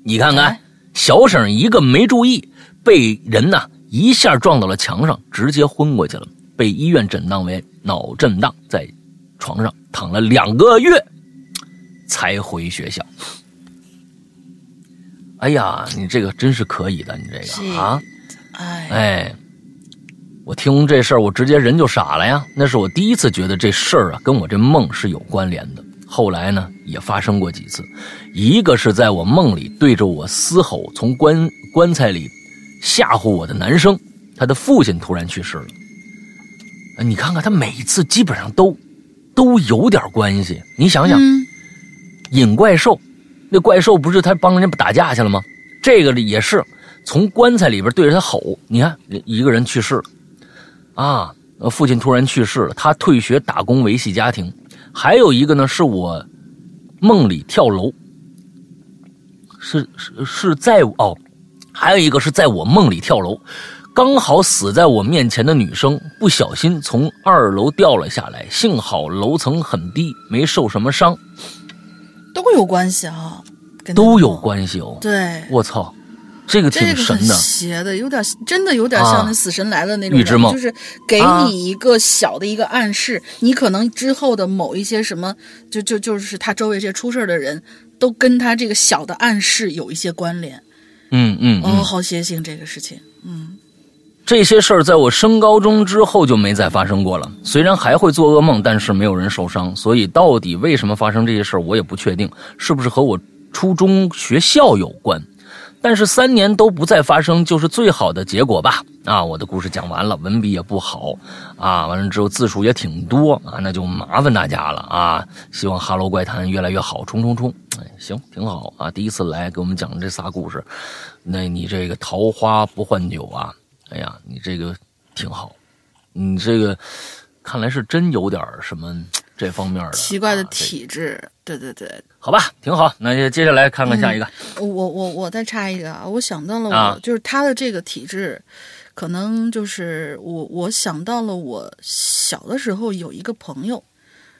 你看看哎，小沈一个没注意，被人呐一下撞到了墙上，直接昏过去了，被医院诊断为脑震荡，在床上躺了两个月，才回学校。哎呀，你这个真是可以的，你这个啊，哎，哎，我听这事儿，我直接人就傻了呀。那是我第一次觉得这事儿啊跟我这梦是有关联的。后来呢，也发生过几次，一个是在我梦里对着我嘶吼，从棺棺材里吓唬我的男生，他的父亲突然去世了。呃你看看，他每一次基本上都都有点关系。你想想，嗯，引怪兽，那怪兽不是他帮人家打架去了吗？这个也是从棺材里边对着他吼。你看，一个人去世了，啊，呃父亲突然去世了，他退学打工维系家庭。还有一个呢，是我梦里跳楼，是是是在哦，还有一个是在我梦里跳楼，刚好死在我面前的女生不小心从二楼掉了下来，幸好楼层很低，没受什么伤。都有关系啊，都有关系哦。对，我操，这个挺神的。邪的，有点真的有点啊像那死神来了那种预知梦就是给啊你一个小的一个暗示，你可能之后的某一些什么，就就就是他周围这些出事儿的人都跟他这个小的暗示有一些关联。嗯嗯哦，嗯，好邪性这个事情，嗯，这些事儿在我升高中之后就没再发生过了。虽然还会做噩梦，但是没有人受伤。所以到底为什么发生这些事儿，我也不确定，是不是和我初中学校有关。但是三年都不再发生，就是最好的结果吧。啊，我的故事讲完了，文笔也不好，啊，完了之后字数也挺多啊，那就麻烦大家了啊。希望《哈喽怪谈》越来越好，冲冲冲！哎，行，挺好啊。第一次来给我们讲这仨故事，那你这个桃花不换酒啊，哎呀，你这个挺好，你这个看来是真有点什么这方面的奇怪的体质，对对对，好吧，挺好。那就接下来看看下一个。我我我再插一个啊，我想到了我、啊就是他的这个体质，可能就是我我想到了我小的时候有一个朋友，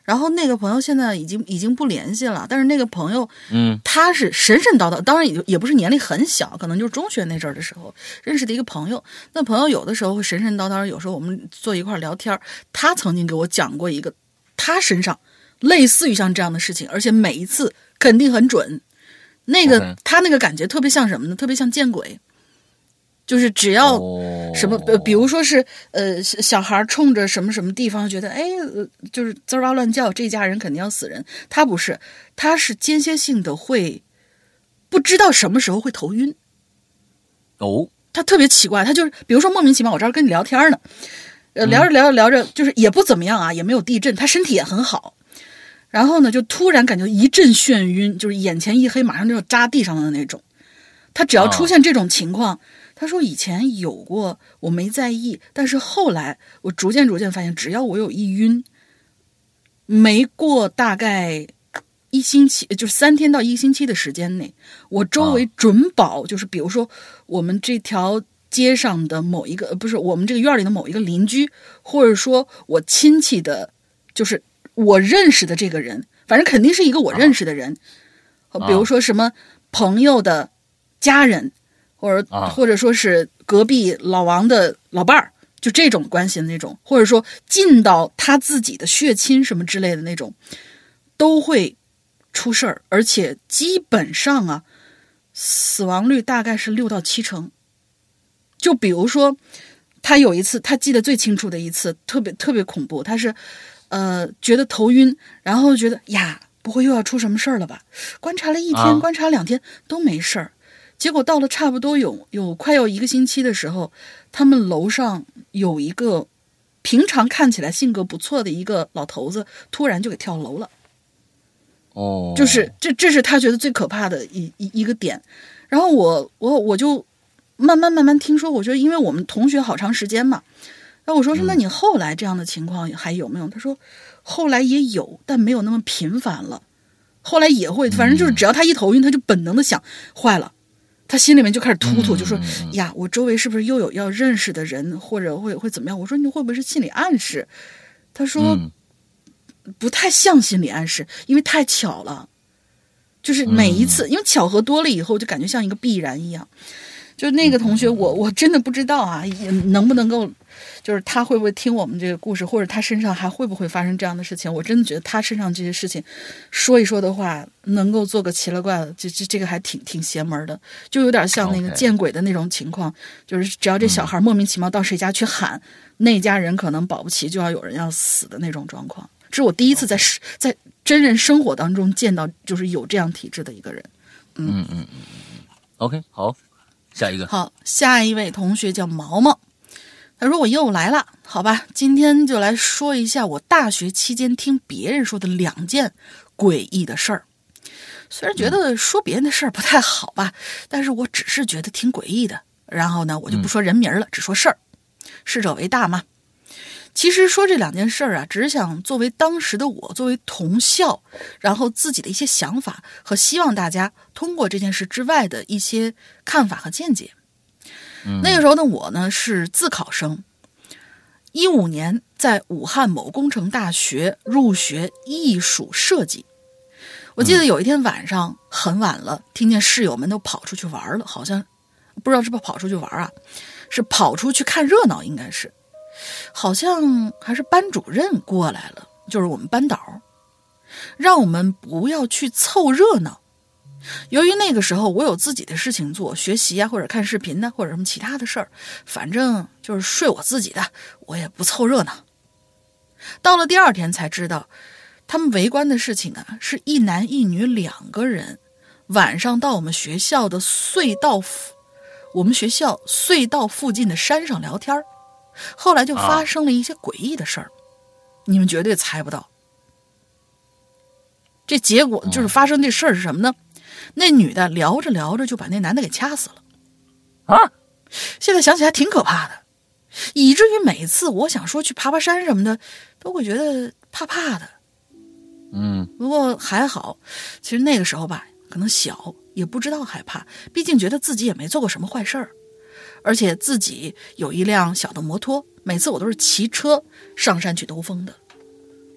然后那个朋友现在已经已经不联系了，但是那个朋友嗯他是神神叨叨，当然也就也不是年龄很小，可能就是中学那阵儿的时候认识的一个朋友。那朋友有的时候会神神叨叨，有时候我们坐一块儿聊天，他曾经给我讲过一个他身上类似于像这样的事情，而且每一次肯定很准。那个他那个感觉特别像什么呢？特别像见鬼，就是只要哦什么，呃，比如说是呃，小小孩冲着什么什么地方，觉得哎，呃就是滋哇乱叫，这家人肯定要死人。他不是，他是间歇性的会不知道什么时候会头晕，哦，他特别奇怪，他就是比如说莫名其妙，我这儿跟你聊天呢，呃，聊着聊着聊着，就是也不怎么样啊，也没有地震，他身体也很好。然后呢，就突然感觉一阵眩晕，就是眼前一黑，马上就要扎地上的那种。他只要出现这种情况，他说以前有过，我没在意，但是后来我逐渐逐渐发现，只要我有一晕，没过大概一星期，就是三天到一个星期的时间内，我周围准保、就是比如说我们这条街上的某一个，呃不是我们这个院里的某一个邻居，或者说我亲戚的，就是我认识的这个人，反正肯定是一个我认识的人，啊。比如说什么朋友的家人，或者、啊。或者说是隔壁老王的老伴儿，就这种关系的那种，或者说近到他自己的血亲什么之类的那种，都会出事儿，而且基本上啊，死亡率大概是六到七成。就比如说，他有一次，他记得最清楚的一次，特别特别恐怖。他是，呃，觉得头晕，然后觉得呀，不会又要出什么事儿了吧？观察了一天，啊观察两天都没事儿，结果到了差不多有有快要一个星期的时候，他们楼上有一个平常看起来性格不错的一个老头子，突然就给跳楼了。哦，就是这这是他觉得最可怕的一一一个点。然后我我我就慢慢慢慢听说，我觉得因为我们同学好长时间嘛，然后我说是那你后来这样的情况还有没有？他说后来也有，但没有那么频繁了。后来也会，反正就是只要他一头晕，他就本能的想坏了。他心里面就开始突突，就说呀，我周围是不是又有要认识的人，或者会会怎么样？我说你会不会是心理暗示？他说、嗯不太像心理暗示，因为太巧了，就是每一次，因为巧合多了以后，就感觉像一个必然一样。就那个同学，我我真的不知道啊，也能不能够，就是他会不会听我们这个故事，或者他身上还会不会发生这样的事情？我真的觉得他身上这些事情，说一说的话，能够做个奇了怪了，这这这个还挺挺邪门的，就有点像那个见鬼的那种情况，就是只要这小孩莫名其妙到谁家去喊，那家人可能保不齐就要有人要死的那种状况。这是我第一次在是在真人生活当中见到，就是有这样体质的一个人。嗯嗯嗯 OK，好，下一个，好，下一位同学叫毛毛，他说我又来了，好吧，今天就来说一下我大学期间听别人说的两件诡异的事儿。虽然觉得说别人的事儿不太好吧，但是我只是觉得挺诡异的。然后呢，我就不说人名了，只说事儿，逝者为大嘛。其实说这两件事儿啊，只是想作为当时的我，作为同校，然后自己的一些想法和希望大家通过这件事之外的一些看法和见解。那个时候的我呢是自考生，一五年在武汉某工程大学入学艺术设计。我记得有一天晚上很晚了，听见室友们都跑出去玩了，好像不知道是不是跑出去玩啊，是跑出去看热闹，应该是。好像还是班主任过来了，就是我们班导，让我们不要去凑热闹。由于那个时候我有自己的事情做，学习啊，或者看视频呢、或者什么其他的事儿，反正就是睡我自己的，我也不凑热闹。到了第二天才知道，他们围观的事情啊，是一男一女两个人，晚上到我们学校的隧道，我们学校隧道附近的山上聊天儿后来就发生了一些诡异的事儿，你们绝对猜不到。这结果就是发生这事儿是什么呢？那女的聊着聊着就把那男的给掐死了。啊，现在想起来挺可怕的，以至于每次我想说去爬爬山什么的，都会觉得怕怕的。嗯不过还好，其实那个时候吧，可能小，也不知道害怕，毕竟觉得自己也没做过什么坏事儿，而且自己有一辆小的摩托，每次我都是骑车上山去兜风的。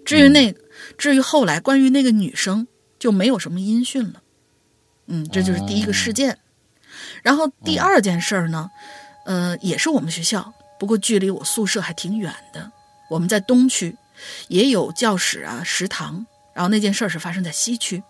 至于那，至于后来关于那个女生就没有什么音讯了。嗯，这就是第一个事件。然后第二件事儿呢，呃，也是我们学校，不过距离我宿舍还挺远的。我们在东区，也有教室啊、食堂。然后那件事儿是发生在西区。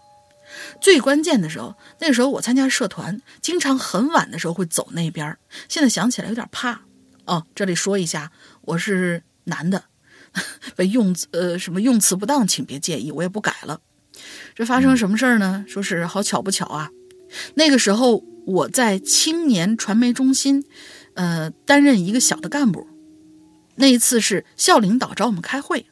最关键的时候，那时候我参加社团，经常很晚的时候会走那边儿。现在想起来有点怕。哦，这里说一下，我是男的，被用词呃什么用词不当，请别介意，我也不改了。这发生什么事儿呢？说是好巧不巧啊，那个时候我在青年传媒中心，呃，担任一个小的干部。那一次是校领导找我们开会，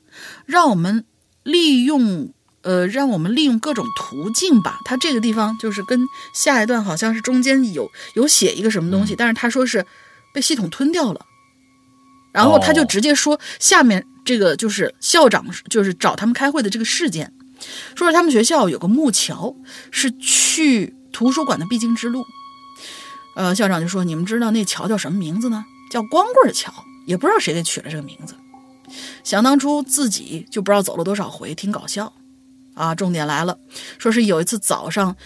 让我们利用。呃，让我们利用各种途径吧。他这个地方就是跟下一段好像是中间有有写一个什么东西，但是他说是被系统吞掉了。然后他就直接说下面这个就是校长就是找他们开会的这个事件，说是他们学校有个木桥是去图书馆的必经之路。呃，校长就说：“你们知道那桥叫什么名字呢？叫光棍桥，也不知道谁给取了这个名字。想当初自己就不知道走了多少回，挺搞笑。”啊，重点来了，说是有一次早上，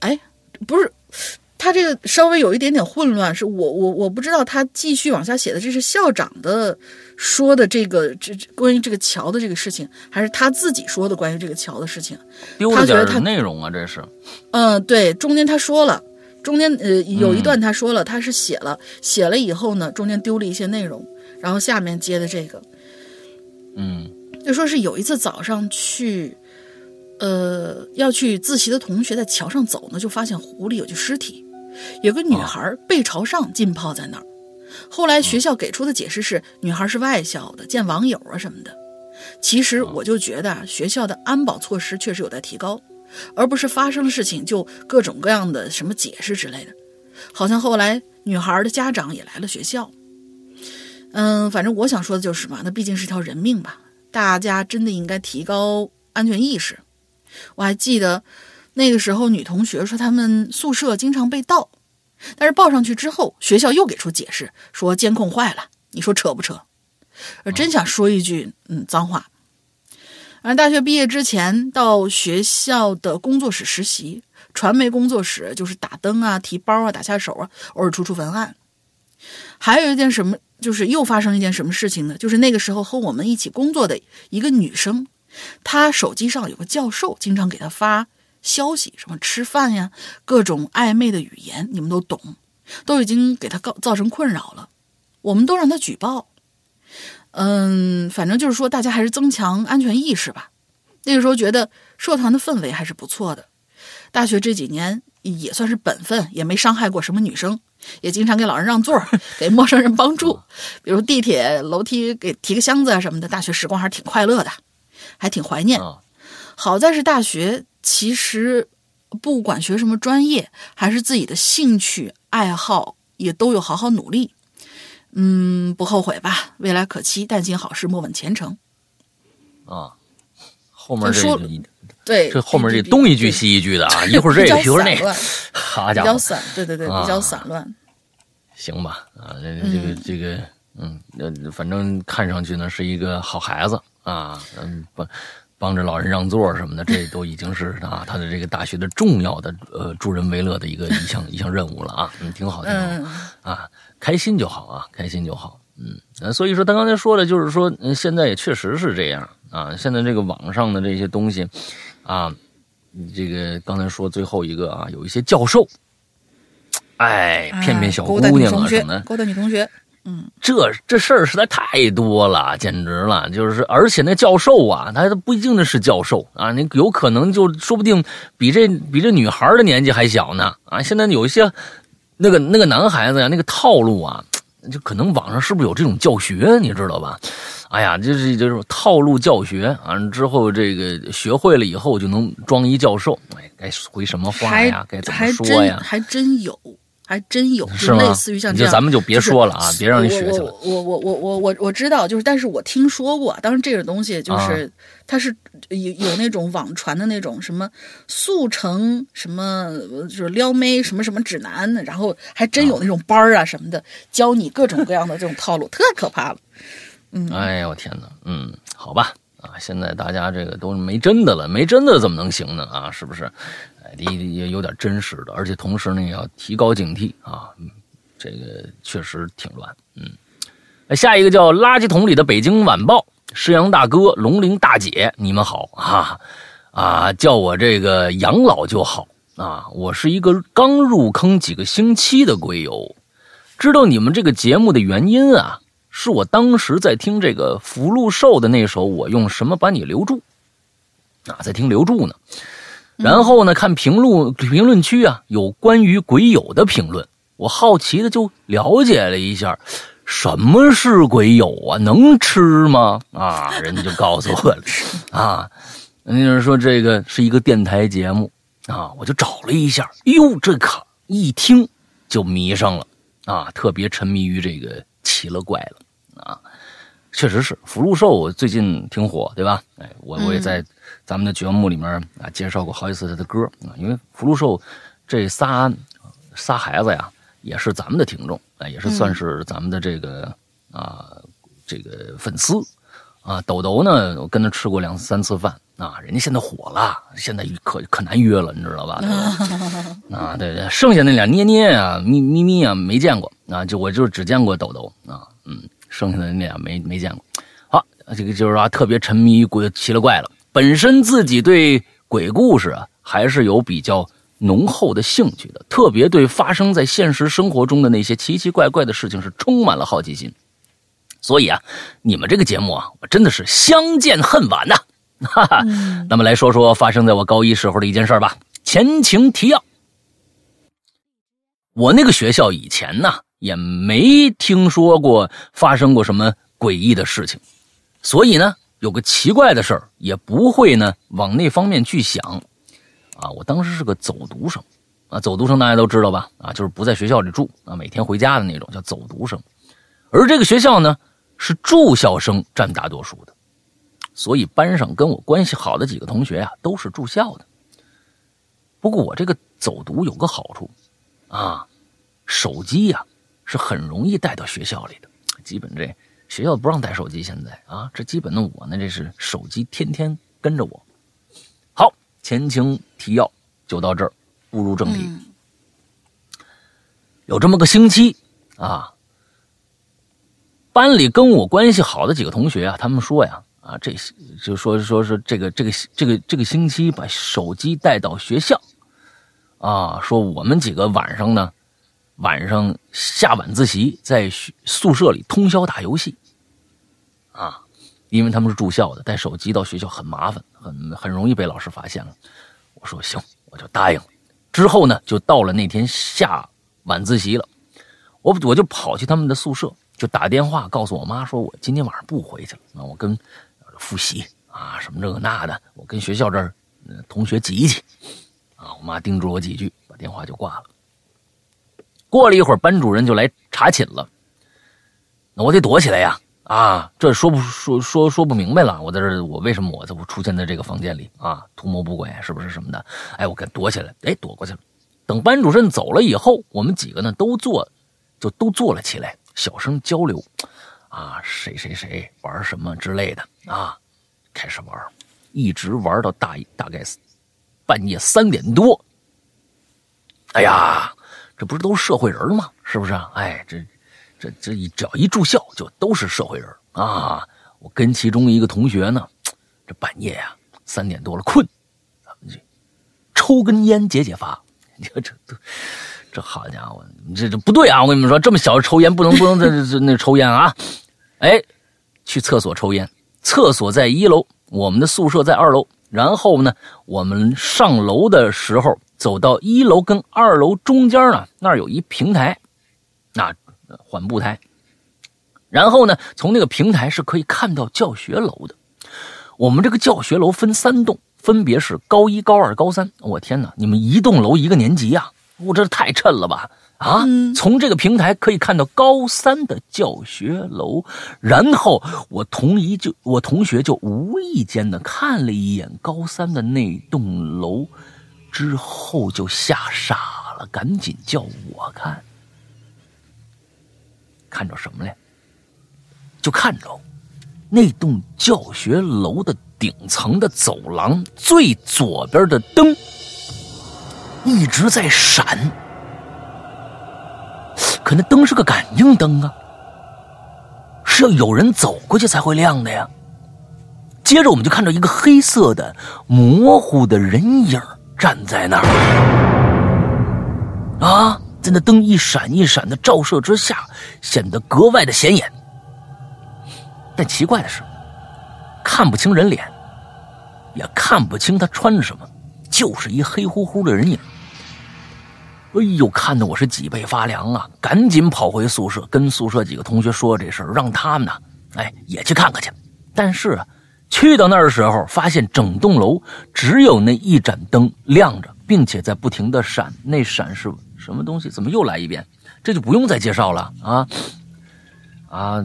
哎，不是，他这个稍微有一点点混乱，是我我我不知道他继续往下写的，这是校长的说的这个这关于这个桥的这个事情，还是他自己说的关于这个桥的事情？丢了点内容啊，这是。嗯，对，中间他说了，中间呃有一段他说了，他是写了写了以后呢，中间丢了一些内容，然后下面接的这个，嗯，就说是有一次早上去。呃，要去自习的同学在桥上走呢，就发现湖里有具尸体，有个女孩背朝上浸泡在那儿。后来学校给出的解释是，女孩是外校的，见网友啊什么的。其实我就觉得，学校的安保措施确实有待提高，而不是发生了事情就各种各样的什么解释之类的。好像后来女孩的家长也来了学校。嗯，反正我想说的就是嘛，那毕竟是条人命吧，大家真的应该提高安全意识。我还记得那个时候，女同学说她们宿舍经常被盗，但是报上去之后，学校又给出解释说监控坏了。你说扯不扯？我真想说一句，嗯，脏话。而大学毕业之前到学校的工作室实习，传媒工作室就是打灯啊、提包啊、打下手啊，偶尔出出文案。还有一件什么，就是又发生一件什么事情呢？就是那个时候和我们一起工作的一个女生。他手机上有个教授，经常给他发消息，什么吃饭呀，各种暧昧的语言，你们都懂，都已经给他告造成困扰了。我们都让他举报。嗯，反正就是说，大家还是增强安全意识吧。那个时候觉得社团的氛围还是不错的。大学这几年也算是本分，也没伤害过什么女生，也经常给老人让座，给陌生人帮助，比如地铁楼梯给提个箱子啊什么的。大学时光还是挺快乐的。还挺怀念，好在是大学，其实不管学什么专业，还是自己的兴趣爱好，也都有好好努力，嗯，不后悔吧，未来可期，但行好事，莫问前程。啊，后面这对，这后面这东一句西一句的啊，一会儿这个一会儿那个，好家伙，比较散，对对对，比较散乱。行吧，啊，这这个这个，嗯，呃，反正看上去呢是一个好孩子。啊，嗯，帮帮着老人让座什么的，这都已经是啊，他的这个大学的重要的呃助人为乐的一个一项一项任务了啊，嗯，挺好，挺好啊，开心就好啊，开心就好，嗯，所以说他刚才说的就是说，嗯，现在也确实是这样啊，现在这个网上的这些东西啊，这个刚才说最后一个啊，有一些教授，哎，骗骗小姑娘啊什么的，勾搭女同学。嗯，这这事儿实在太多了，简直了！就是，而且那教授啊，他不一定是教授啊，你有可能就说不定比这比这女孩的年纪还小呢啊！现在有一些那个那个男孩子呀，那个套路啊，就可能网上是不是有这种教学，你知道吧？哎呀，就是就是套路教学啊，之后这个学会了以后就能装一教授，哎，该回什么话呀？该怎么说呀？还真有。还真有，就类似于像这样，咱们就别说了啊，别让人学去了。我我我我我我知道，就是，但是我听说过，当然这个东西就是，它是有有那种网传的那种什么速成什么，就是撩妹什么什么指南，然后还真有那种班儿啊什么的，教你各种各样的这种套路，特可怕了。嗯，哎呀，我天哪，嗯，好吧。啊！现在大家这个都是没真的了，没真的怎么能行呢？啊，是不是？哎，得也有点真实的，而且同时呢，也要提高警惕啊。这个确实挺乱。嗯，下一个叫垃圾桶里的北京晚报，施阳大哥、龙鳞大姐，你们好啊啊！叫我这个养老就好啊。我是一个刚入坑几个星期的龟友，知道你们这个节目的原因啊。是我当时在听这个福禄寿的那首《我用什么把你留住》啊，在听留住呢。然后呢，看评论评论区啊，有关于鬼友的评论，我好奇的就了解了一下，什么是鬼友啊？能吃吗？啊，人家就告诉我了 啊，人家说这个是一个电台节目啊，我就找了一下，哟，这可一听就迷上了啊，特别沉迷于这个奇了怪了。啊，确实是福禄寿最近挺火，对吧？哎，我我也在咱们的节目里面啊介绍过好几次他的歌啊，因为福禄寿这仨仨孩子呀，也是咱们的听众啊，也是算是咱们的这个啊这个粉丝啊。豆豆呢，我跟他吃过两三次饭啊，人家现在火了，现在可可难约了，你知道吧？啊，对对，剩下那俩捏捏啊、咪咪咪啊，没见过啊，就我就只见过豆豆啊，嗯。剩下的那俩没没见过，好，这个就是说特别沉迷于鬼奇了怪了。本身自己对鬼故事啊还是有比较浓厚的兴趣的，特别对发生在现实生活中的那些奇奇怪怪的事情是充满了好奇心。所以啊，你们这个节目啊，我真的是相见恨晚呐！哈哈，那么来说说发生在我高一时候的一件事吧。前情提要：我那个学校以前呢。也没听说过发生过什么诡异的事情，所以呢，有个奇怪的事儿也不会呢往那方面去想。啊，我当时是个走读生，啊，走读生大家都知道吧？啊，就是不在学校里住，啊，每天回家的那种叫走读生。而这个学校呢，是住校生占大多数的，所以班上跟我关系好的几个同学啊，都是住校的。不过我这个走读有个好处，啊，手机呀。是很容易带到学校里的，基本这学校不让带手机。现在啊，这基本的我呢，这是手机天天跟着我。好，前情提要就到这儿，步入正题。有这么个星期啊，班里跟我关系好的几个同学啊，他们说呀，啊，这就说说是这个这个这个这个星期把手机带到学校，啊，说我们几个晚上呢。晚上下晚自习，在宿舍里通宵打游戏，啊，因为他们是住校的，带手机到学校很麻烦，很很容易被老师发现了。我说行，我就答应了。之后呢，就到了那天下晚自习了，我我就跑去他们的宿舍，就打电话告诉我妈，说我今天晚上不回去了，那我跟复习啊，什么这个那的，我跟学校这儿同学挤一挤，啊，我妈叮嘱我几句，把电话就挂了。过了一会儿，班主任就来查寝了。那我得躲起来呀！啊，这说不说说说不明白了。我在这，我为什么我我出现在这个房间里啊？图谋不轨是不是什么的？哎，我给躲起来，哎，躲过去了。等班主任走了以后，我们几个呢都坐，就都坐了起来，小声交流。啊，谁谁谁玩什么之类的啊，开始玩，一直玩到大大概半夜三点多。哎呀！这不是都是社会人吗？是不是？哎，这、这、这一只要一住校，就都是社会人啊！我跟其中一个同学呢，这半夜呀，三点多了，困，咱们去抽根烟解解乏。你说这都，这好家伙，这这不对啊！我跟你们说，这么小抽烟不能不能在这那抽烟啊！哎，去厕所抽烟，厕所在一楼，我们的宿舍在二楼。然后呢，我们上楼的时候。走到一楼跟二楼中间呢，那儿有一平台，那缓步台。然后呢，从那个平台是可以看到教学楼的。我们这个教学楼分三栋，分别是高一、高二、高三。我天哪，你们一栋楼一个年级呀？我这太衬了吧！啊，从这个平台可以看到高三的教学楼。然后我同一就我同学就无意间的看了一眼高三的那栋楼。之后就吓傻了，赶紧叫我看，看着什么嘞？就看着那栋教学楼的顶层的走廊最左边的灯一直在闪，可那灯是个感应灯啊，是要有人走过去才会亮的呀。接着我们就看到一个黑色的模糊的人影站在那儿，啊，在那灯一闪一闪的照射之下，显得格外的显眼。但奇怪的是，看不清人脸，也看不清他穿什么，就是一黑乎乎的人影。哎呦，看得我是脊背发凉啊！赶紧跑回宿舍，跟宿舍几个同学说这事儿，让他们呢，哎，也去看看去。但是，去到那儿的时候，发现整栋楼只有那一盏灯亮着，并且在不停的闪。那闪是什么东西？怎么又来一遍？这就不用再介绍了啊啊！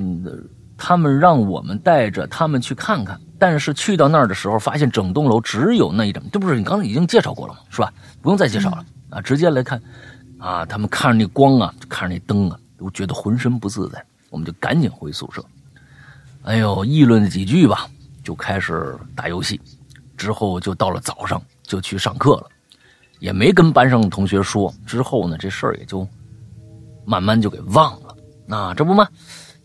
他们让我们带着他们去看看，但是去到那儿的时候，发现整栋楼只有那一盏，这不是你刚才已经介绍过了吗？是吧？不用再介绍了。啊，直接来看，啊，他们看着那光啊，看着那灯啊，都觉得浑身不自在。我们就赶紧回宿舍，哎呦，议论了几句吧，就开始打游戏。之后就到了早上，就去上课了，也没跟班上的同学说。之后呢，这事儿也就慢慢就给忘了。那这不嘛，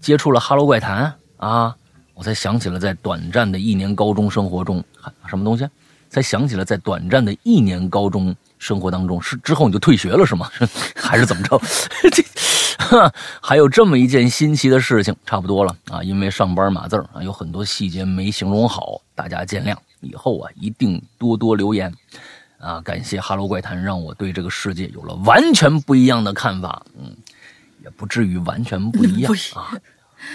接触了《哈喽怪谈》啊，我才想起了在短暂的一年高中生活中，什么东西？才想起了在短暂的一年高中。生活当中是之后你就退学了是吗？还是怎么着？这 还有这么一件新奇的事情，差不多了啊！因为上班码字啊，有很多细节没形容好，大家见谅。以后啊，一定多多留言啊！感谢《哈喽怪谈》，让我对这个世界有了完全不一样的看法。嗯，也不至于完全不一样啊。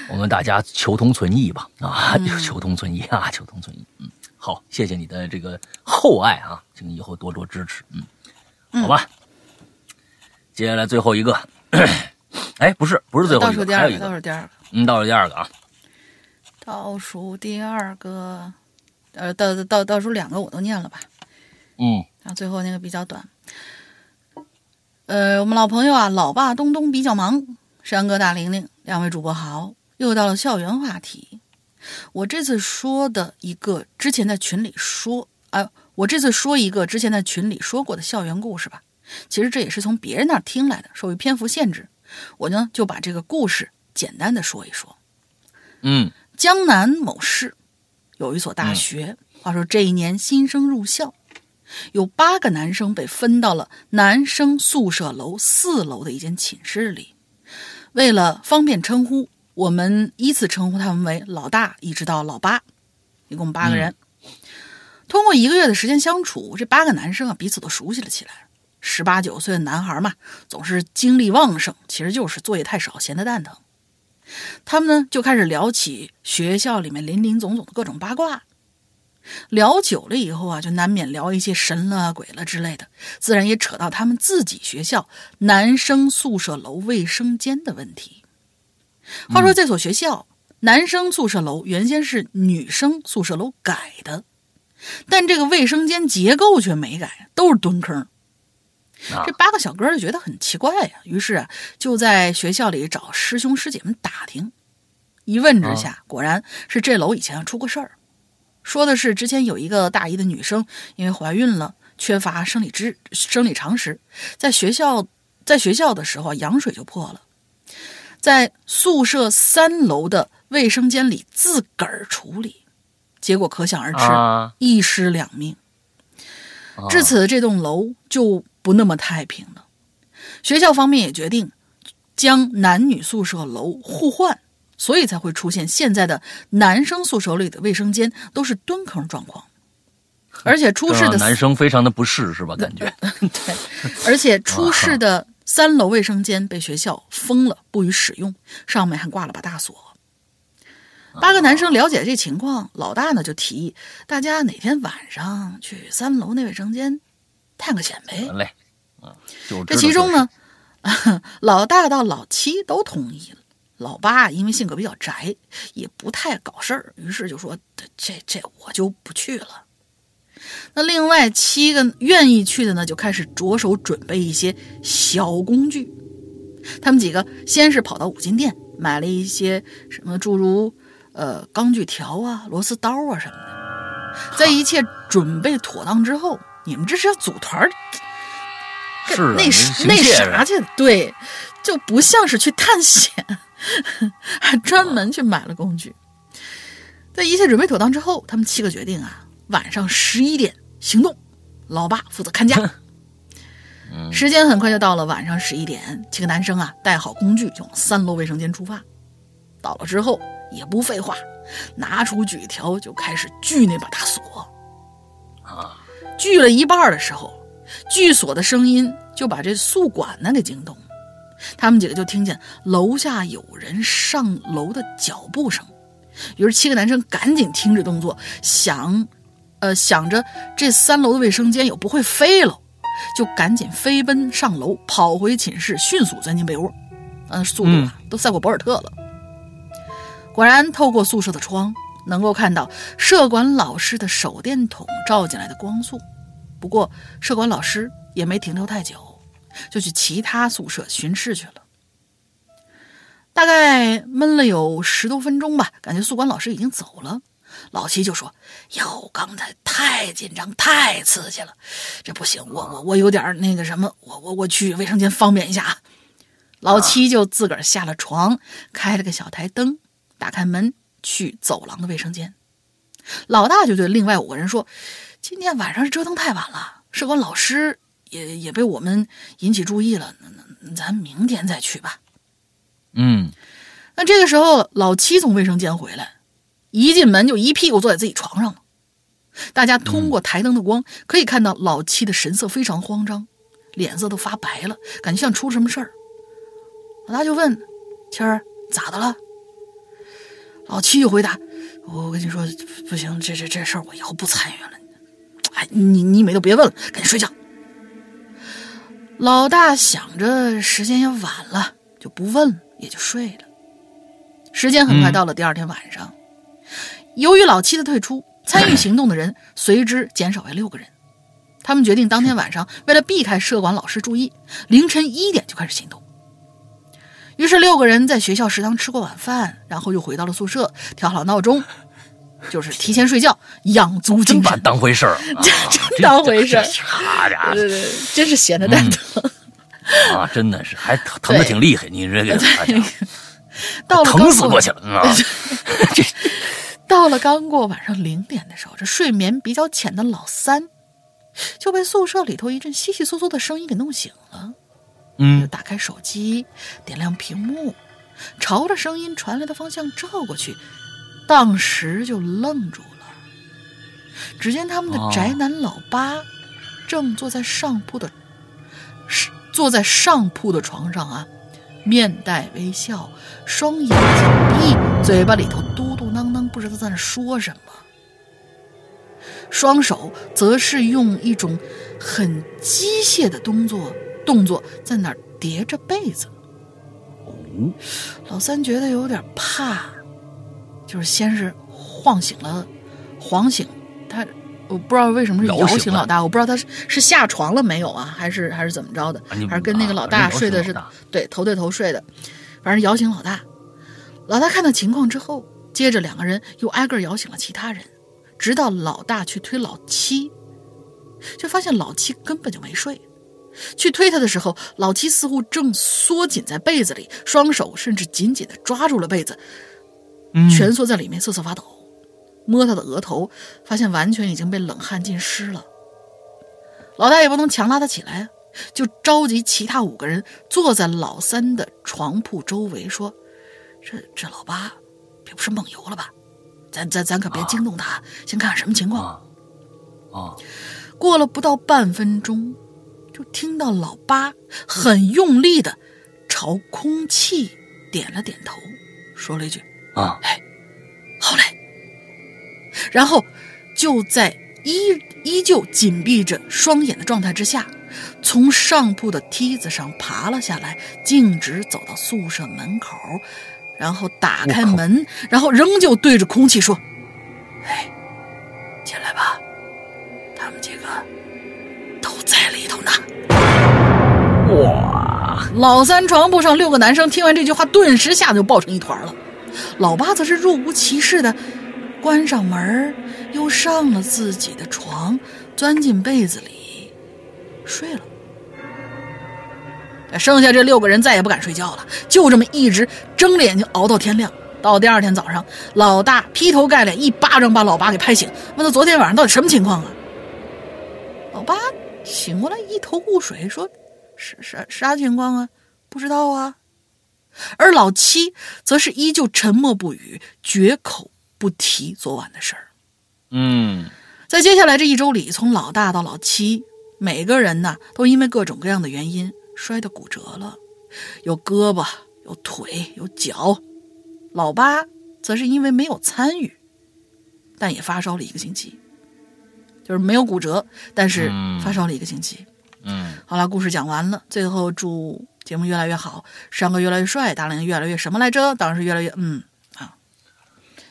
我们大家求同存异吧啊！求同存异啊！求同存异。嗯。好，谢谢你的这个厚爱啊，请以后多多支持。嗯，好吧。接下来最后一个，哎，不是，不是最后一个，还有一个，倒数第二个。嗯，倒数第二个啊。倒数第二个，呃，倒倒倒数两个我都念了吧。嗯。然后最后那个比较短。呃，我们老朋友啊，老爸东东比较忙，山哥大玲玲，两位主播好，又到了校园话题。我这次说的一个之前在群里说，啊，我这次说一个之前在群里说过的校园故事吧。其实这也是从别人那儿听来的，受于篇幅限制，我呢就把这个故事简单的说一说。嗯，江南某市有一所大学，话说这一年新生入校，有八个男生被分到了男生宿舍楼四楼的一间寝室里，为了方便称呼。我们依次称呼他们为老大，一直到老八，一共八个人。通过一个月的时间相处，这八个男生啊彼此都熟悉了起来。十八九岁的男孩嘛，总是精力旺盛，其实就是作业太少，闲得蛋疼。他们呢就开始聊起学校里面林林总总的各种八卦。聊久了以后啊，就难免聊一些神了鬼了之类的，自然也扯到他们自己学校男生宿舍楼卫生间的问题。话说这所学校男生宿舍楼原先是女生宿舍楼改的，但这个卫生间结构却没改，都是蹲坑。这八个小哥就觉得很奇怪呀，于是啊就在学校里找师兄师姐们打听。一问之下，果然是这楼以前出过事儿，说的是之前有一个大一的女生因为怀孕了，缺乏生理知生理常识，在学校在学校的时候羊水就破了。在宿舍三楼的卫生间里自个儿处理，结果可想而知，一尸两命。至此，这栋楼就不那么太平了。学校方面也决定将男女宿舍楼互换，所以才会出现现在的男生宿舍里的卫生间都是蹲坑状况。而且出事的男生非常的不适，是吧？感觉 对，而且出事的。三楼卫生间被学校封了，不予使用，上面还挂了把大锁。八个男生了解这情况，老大呢就提议大家哪天晚上去三楼那卫生间探个险呗。嘞，这其中呢，老大到老七都同意了。老八因为性格比较宅，也不太搞事儿，于是就说：“这这我就不去了。”那另外七个愿意去的呢，就开始着手准备一些小工具。他们几个先是跑到五金店买了一些什么诸如呃钢锯条啊、螺丝刀啊什么的。在一切准备妥当之后，你们这是要组团儿是啊那那啥去？对，就不像是去探险，还专门去买了工具。在一切准备妥当之后，他们七个决定啊，晚上十一点行动，老爸负责看家。时间很快就到了晚上十一点，七个男生啊带好工具就往三楼卫生间出发。到了之后也不废话，拿出锯条就开始锯那把大锁。啊，锯了一半的时候，锯锁的声音就把这宿管呢给惊动了。他们几个就听见楼下有人上楼的脚步声，于是七个男生赶紧停止动作，想，呃，想着这三楼的卫生间有不会飞了，就赶紧飞奔上楼，跑回寝室，迅速钻进被窝。嗯，速度啊，都赛过博尔特了。果然，透过宿舍的窗，能够看到舍管老师的手电筒照进来的光束。不过，舍管老师也没停留太久，就去其他宿舍巡视去了。大概闷了有十多分钟吧，感觉宿管老师已经走了。老七就说：“哟，刚才太紧张，太刺激了，这不行，我我我有点那个什么，我我我去卫生间方便一下啊。”老七就自个儿下了床，开了个小台灯，打开门去走廊的卫生间。老大就对另外五个人说：“今天晚上是折腾太晚了，社管老师也也被我们引起注意了，咱明天再去吧。”嗯，那这个时候，老七从卫生间回来，一进门就一屁股坐在自己床上了。大家通过台灯的光，可以看到老七的神色非常慌张，脸色都发白了，感觉像出了什么事儿。老大就问：“七儿，咋的了？”老七就回答：“我跟你说，不行，这这这事儿我以后不参与了。哎，你你们都别问了，赶紧睡觉。”老大想着时间也晚了，就不问，也就睡了。时间很快到了第二天晚上，由于老七的退出，参与行动的人随之减少为六个人。他们决定当天晚上为了避开社管老师注意，凌晨一点就开始行动。于是六个人在学校食堂吃过晚饭，然后又回到了宿舍，调好闹钟，就是提前睡觉，养足真把精神。当回事儿，啊真当回事儿这这好家伙对对对，真是闲的蛋疼。啊，真的是还疼疼的挺厉害，你这个疼死过去了啊！到了刚过晚上零点的时候，这睡眠比较浅的老三就被宿舍里头一阵窸窸窣窣的声音给弄醒了。就嗯，打开手机，点亮屏幕，朝着声音传来的方向照过去，当时就愣住了。只见他们的哦宅男老八正坐在上铺的，是坐在上铺的床上啊，面带微笑，双眼紧闭，嘴巴里头嘟知道在那说什么。双手则是用一种很机械的动作动作在那儿叠着被子。老三觉得有点怕，就是先是晃醒了，晃醒他，我不知道为什么是摇摇醒老大，我不知道他是是下床了没有啊，还是还是怎么着的，啊还是跟那个老大睡的是、对头对头睡的，反正摇醒老大。老大看到情况之后，接着两个人又挨个摇醒了其他人，直到老大去推老七，就发现老七根本就没睡。去推他的时候，老七似乎正缩紧在被子里，双手甚至紧紧地抓住了被子，蜷缩在里面瑟瑟发抖。摸他的额头，发现完全已经被冷汗浸湿了。老大也不能强拉他起来，就召集其他五个人坐在老三的床铺周围，说：“这这老八，别不是梦游了吧？咱咱咱可别惊动他，先看看什么情况。”啊。啊，过了不到半分钟，就听到老八很用力的朝空气点了点头，说了一句啊，“好嘞”，然后就在依依旧紧闭着双眼的状态之下，从上铺的梯子上爬了下来，径直走到宿舍门口，然后打开门，然后仍旧对着空气说：“哎，进来吧，他们几个都在里头呢。”哇，老三床铺上六个男生听完这句话，顿时吓得就抱成一团了。老八则是若无其事的关上门，又上了自己的床，钻进被子里睡了。剩下这六个人再也不敢睡觉了，就这么一直睁着眼睛熬到天亮。到第二天早上，老大劈头盖脸一巴掌把老八给拍醒，问他昨天晚上到底什么情况啊？老八醒过来一头雾水，说：“啥啥啥情况啊？不知道啊。”而老七则是依旧沉默不语，绝口不提昨晚的事儿。嗯在接下来这一周里，从老大到老七，每个人呢都因为各种各样的原因摔得骨折了，有胳膊，有腿，有脚。老八则是因为没有参与，但也发烧了一个星期，就是没有骨折，但是嗯发烧了一个星期。嗯，好了，故事讲完了，最后祝节目越来越好，山哥越来越帅，大玲越来越什么来着？当然是越来越嗯，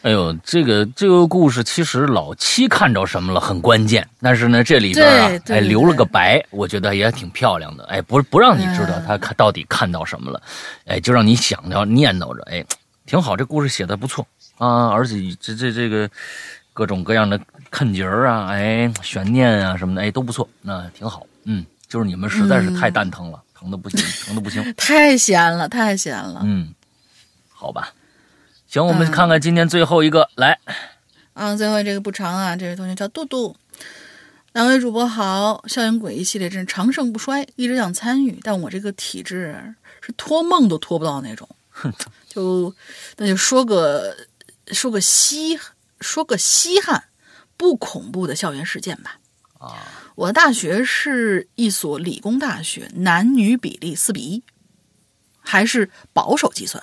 哎呦，这个这个故事其实老七看着什么了很关键，但是呢，这里边啊哎留了个白，我觉得也挺漂亮的。哎，不不让你知道嗯他看到底看到什么了，哎，就让你想着念叨着，哎，挺好，这故事写的不错啊，而且这这这个各种各样的看节儿啊，哎，悬念啊什么的，哎，都不错，那挺好。嗯，就是你们实在是太蛋疼了，疼的不行，疼的不行。太闲了，太闲了。嗯，好吧，行，我们嗯看看今天最后一个，来，啊，最后这个不长啊，这位同学叫杜杜。两位主播好，校园诡异系列真是长盛不衰，一直想参与，但我这个体质是托梦都托不到那种，就那就说个说个稀说个稀罕不恐怖的校园事件吧。啊，我的大学是一所理工大学，男女比例四比一，还是保守计算。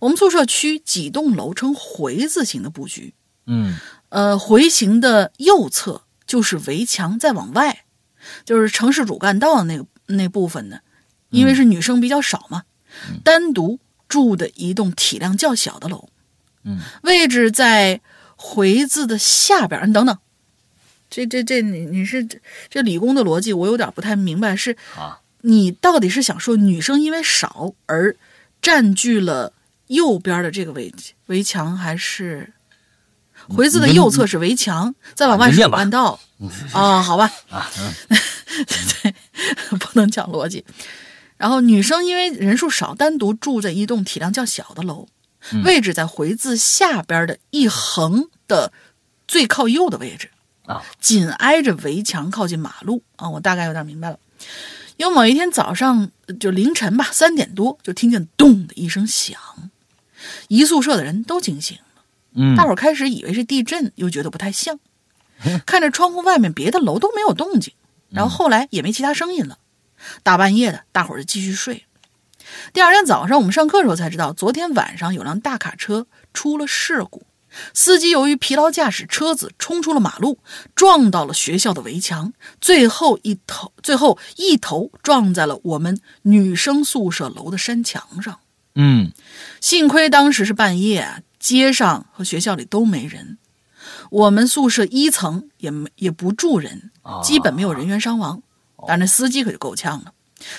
我们宿舍区几栋楼呈回字形的布局，嗯。呃，回形的右侧就是围墙，再往外就是城市主干道的那个那部分呢，因为是女生比较少嘛，单独住的一栋体量较小的楼，嗯，位置在回字的下边。你等等，这这这你你是这这理工的逻辑，我有点不太明白，是啊，你到底是想说女生因为少而占据了右边的这个围围墙，还是回字的右侧是围墙，再往外是你念吧主干道？啊、好吧，啊，嗯 对，不能讲逻辑。然后女生因为人数少，单独住在一栋体量较小的楼，嗯位置在回字下边的一横的最靠右的位置啊，紧挨着围墙，靠近马路啊。我大概有点明白了。有某一天早上，就凌晨吧，三点多，就听见咚的一声响，一宿舍的人都惊醒了。嗯大伙儿开始以为是地震，又觉得不太像。看着窗户外面别的楼都没有动静，然后后来也没其他声音了。大半夜的，大伙儿就继续睡。第二天早上，我们上课的时候才知道，昨天晚上有辆大卡车出了事故，司机由于疲劳驾驶，车子冲出了马路，撞到了学校的围墙，最后一头最后一头撞在了我们女生宿舍楼的山墙上。嗯幸亏当时是半夜啊，街上和学校里都没人，我们宿舍一层也没也不住人，啊基本没有人员伤亡。但那司机可就够呛了。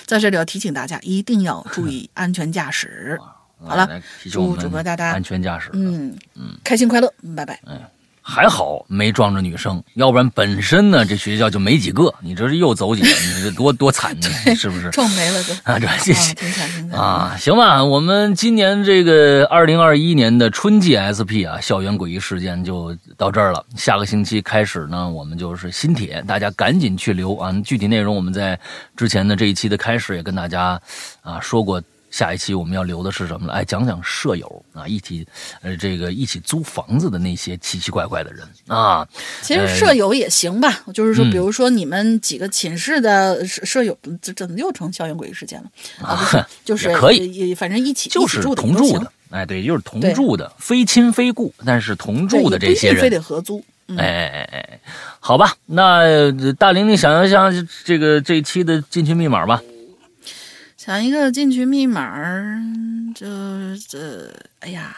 在这里要提醒大家，一定要注意安全驾驶。好了祝主播大大安全驾驶。嗯嗯，开心快乐，拜拜拜。还好没撞着女生，要不然本身呢这学校就没几个，你这是又走几个，你这多多惨呢，是不是？撞没了就啊，这啊，这挺惨挺惨。啊，行吧，我们今年这个二零二一年的春季 SP 啊，校园诡异事件就到这儿了。下个星期开始呢，我们就是新帖，大家赶紧去留啊。具体内容我们在之前的这一期的开始也跟大家啊说过。下一期我们要留的是什么了？哎，讲讲舍友啊，一起呃这个一起租房子的那些奇奇怪怪的人啊。其实舍友也行吧，就是说，嗯比如说你们几个寝室的舍舍友，这怎么又成校园诡异事件了啊？就是可以也反正一起就是同住的，哎，对，就是同住的，非亲非故，但是同住的这些人非，得合租。嗯，哎哎哎哎，好吧，那呃大玲，玲想一想这个这一期的进群密码吧。想一个进群密码儿，这这，哎呀，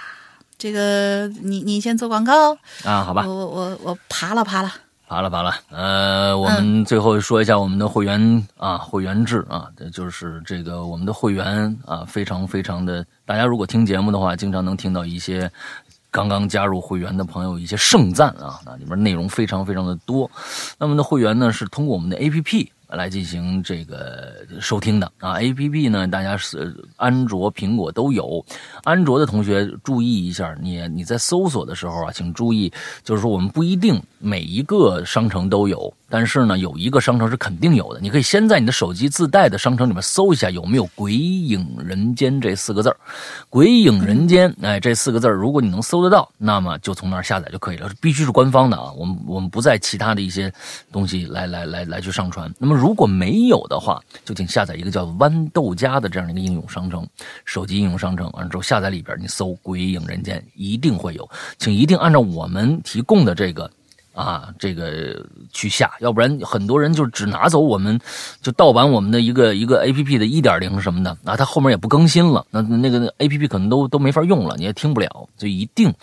这个你你先做广告，啊，好吧我，我我我爬了爬了，爬了爬了，呃，我们最后说一下我们的会员啊，会员制啊，就是这个我们的会员啊，非常非常的，大家如果听节目的话，经常能听到一些刚刚加入会员的朋友一些盛赞啊，那里面内容非常非常的多。那么的会员呢，是通过我们的 APP。来进行这个收听的啊，A P P 呢，大家是安卓、苹果都有。安卓的同学注意一下，你你在搜索的时候啊，请注意，就是说我们不一定每一个商城都有，但是呢，有一个商城是肯定有的。你可以先在你的手机自带的商城里面搜一下有没有“鬼影人间”这四个字，“鬼影人间”哎，这四个字，如果你能搜得到，那么就从那儿下载就可以了，必须是官方的啊。我们我们不在其他的一些东西来来来来去上传。那么如果没有的话，就请下载一个叫豌豆荚的这样的一个应用商城，手机应用商城，完了之后下载里边，你搜“鬼影人间”，一定会有，请一定按照我们提供的这个啊这个去下，要不然很多人就只拿走我们，就盗版我们的一个一个 A P P 的一点零什么的啊，它后面也不更新了，那那个 A P P 可能都都没法用了，你也听不了，就一定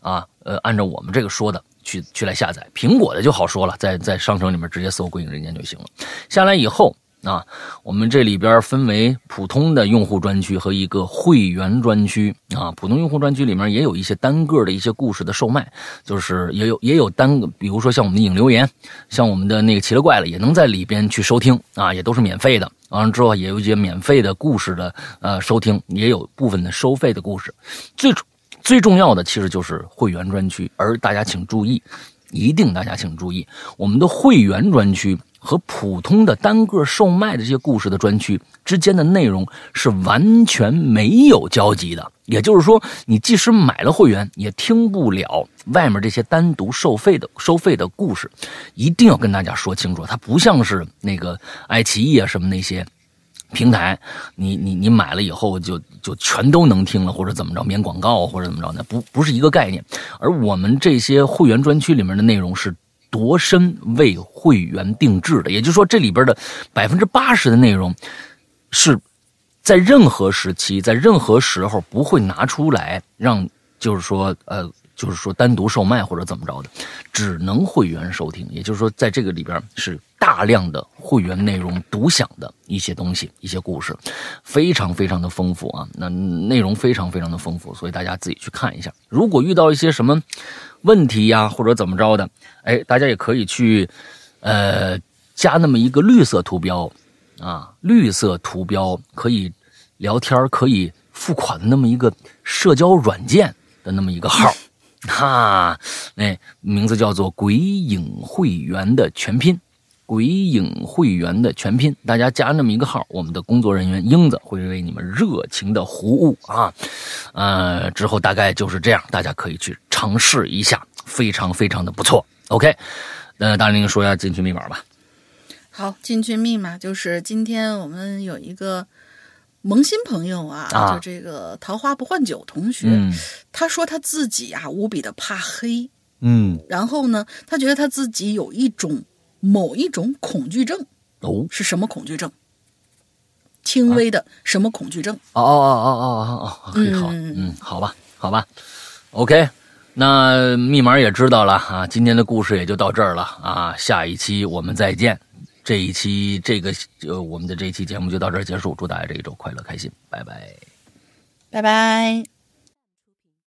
啊呃按照我们这个说的。去去来下载苹果的就好说了，在在商城里面直接搜“鬼影人间”就行了。下来以后啊，我们这里边分为普通的用户专区和一个会员专区啊。普通用户专区里面也有一些单个的一些故事的售卖，就是也有也有单个，比如说像我们的影留言，像我们的那个奇了怪了，也能在里边去收听啊，也都是免费的。完了之后也有一些免费的故事的呃收听，也有部分的收费的故事。最。最重要的其实就是会员专区，而大家请注意，一定大家请注意，我们的会员专区和普通的单个售卖的这些故事的专区之间的内容是完全没有交集的。也就是说，你即使买了会员，也听不了外面这些单独收费的收费的故事。一定要跟大家说清楚，它不像是那个爱奇艺啊什么那些。平台，你你你买了以后就就全都能听了，或者怎么着免广告或者怎么着呢？不不是一个概念。而我们这些会员专区里面的内容是度身为会员定制的，也就是说这里边的百分之八十的内容是在任何时期、在任何时候不会拿出来让，就是说呃。就是说，单独售卖或者怎么着的，只能会员收听。也就是说，在这个里边是大量的会员内容独享的一些东西、一些故事，非常非常的丰富啊。那内容非常非常的丰富，所以大家自己去看一下。如果遇到一些什么问题呀，或者怎么着的，哎，大家也可以去呃加那么一个绿色图标啊，绿色图标可以聊天、可以付款的那么一个社交软件的那么一个号。哈，那名字叫做“鬼影会员”的全拼，“鬼影会员”的全拼，大家加那么一个号，我们的工作人员英子会为你们热情的服务啊。呃，之后大概就是这样，大家可以去尝试一下，非常非常的不错。OK，那大玲说一下进群密码吧。好，进群密码就是今天我们有一个。萌新朋友啊，就这个桃花不换酒同学，他说他自己啊无比的怕黑，嗯，然后呢，他觉得他自己有一种某一种恐惧症，哦，是什么恐惧症？轻微的什么恐惧症？哦哦哦哦哦哦，很好，嗯，好吧，好吧，OK，那密码也知道了啊，今天的故事也就到这儿了啊，下一期我们再见。这一期这个呃，我们的这一期节目就到这儿结束。祝大家这一周快乐开心，拜拜，拜拜。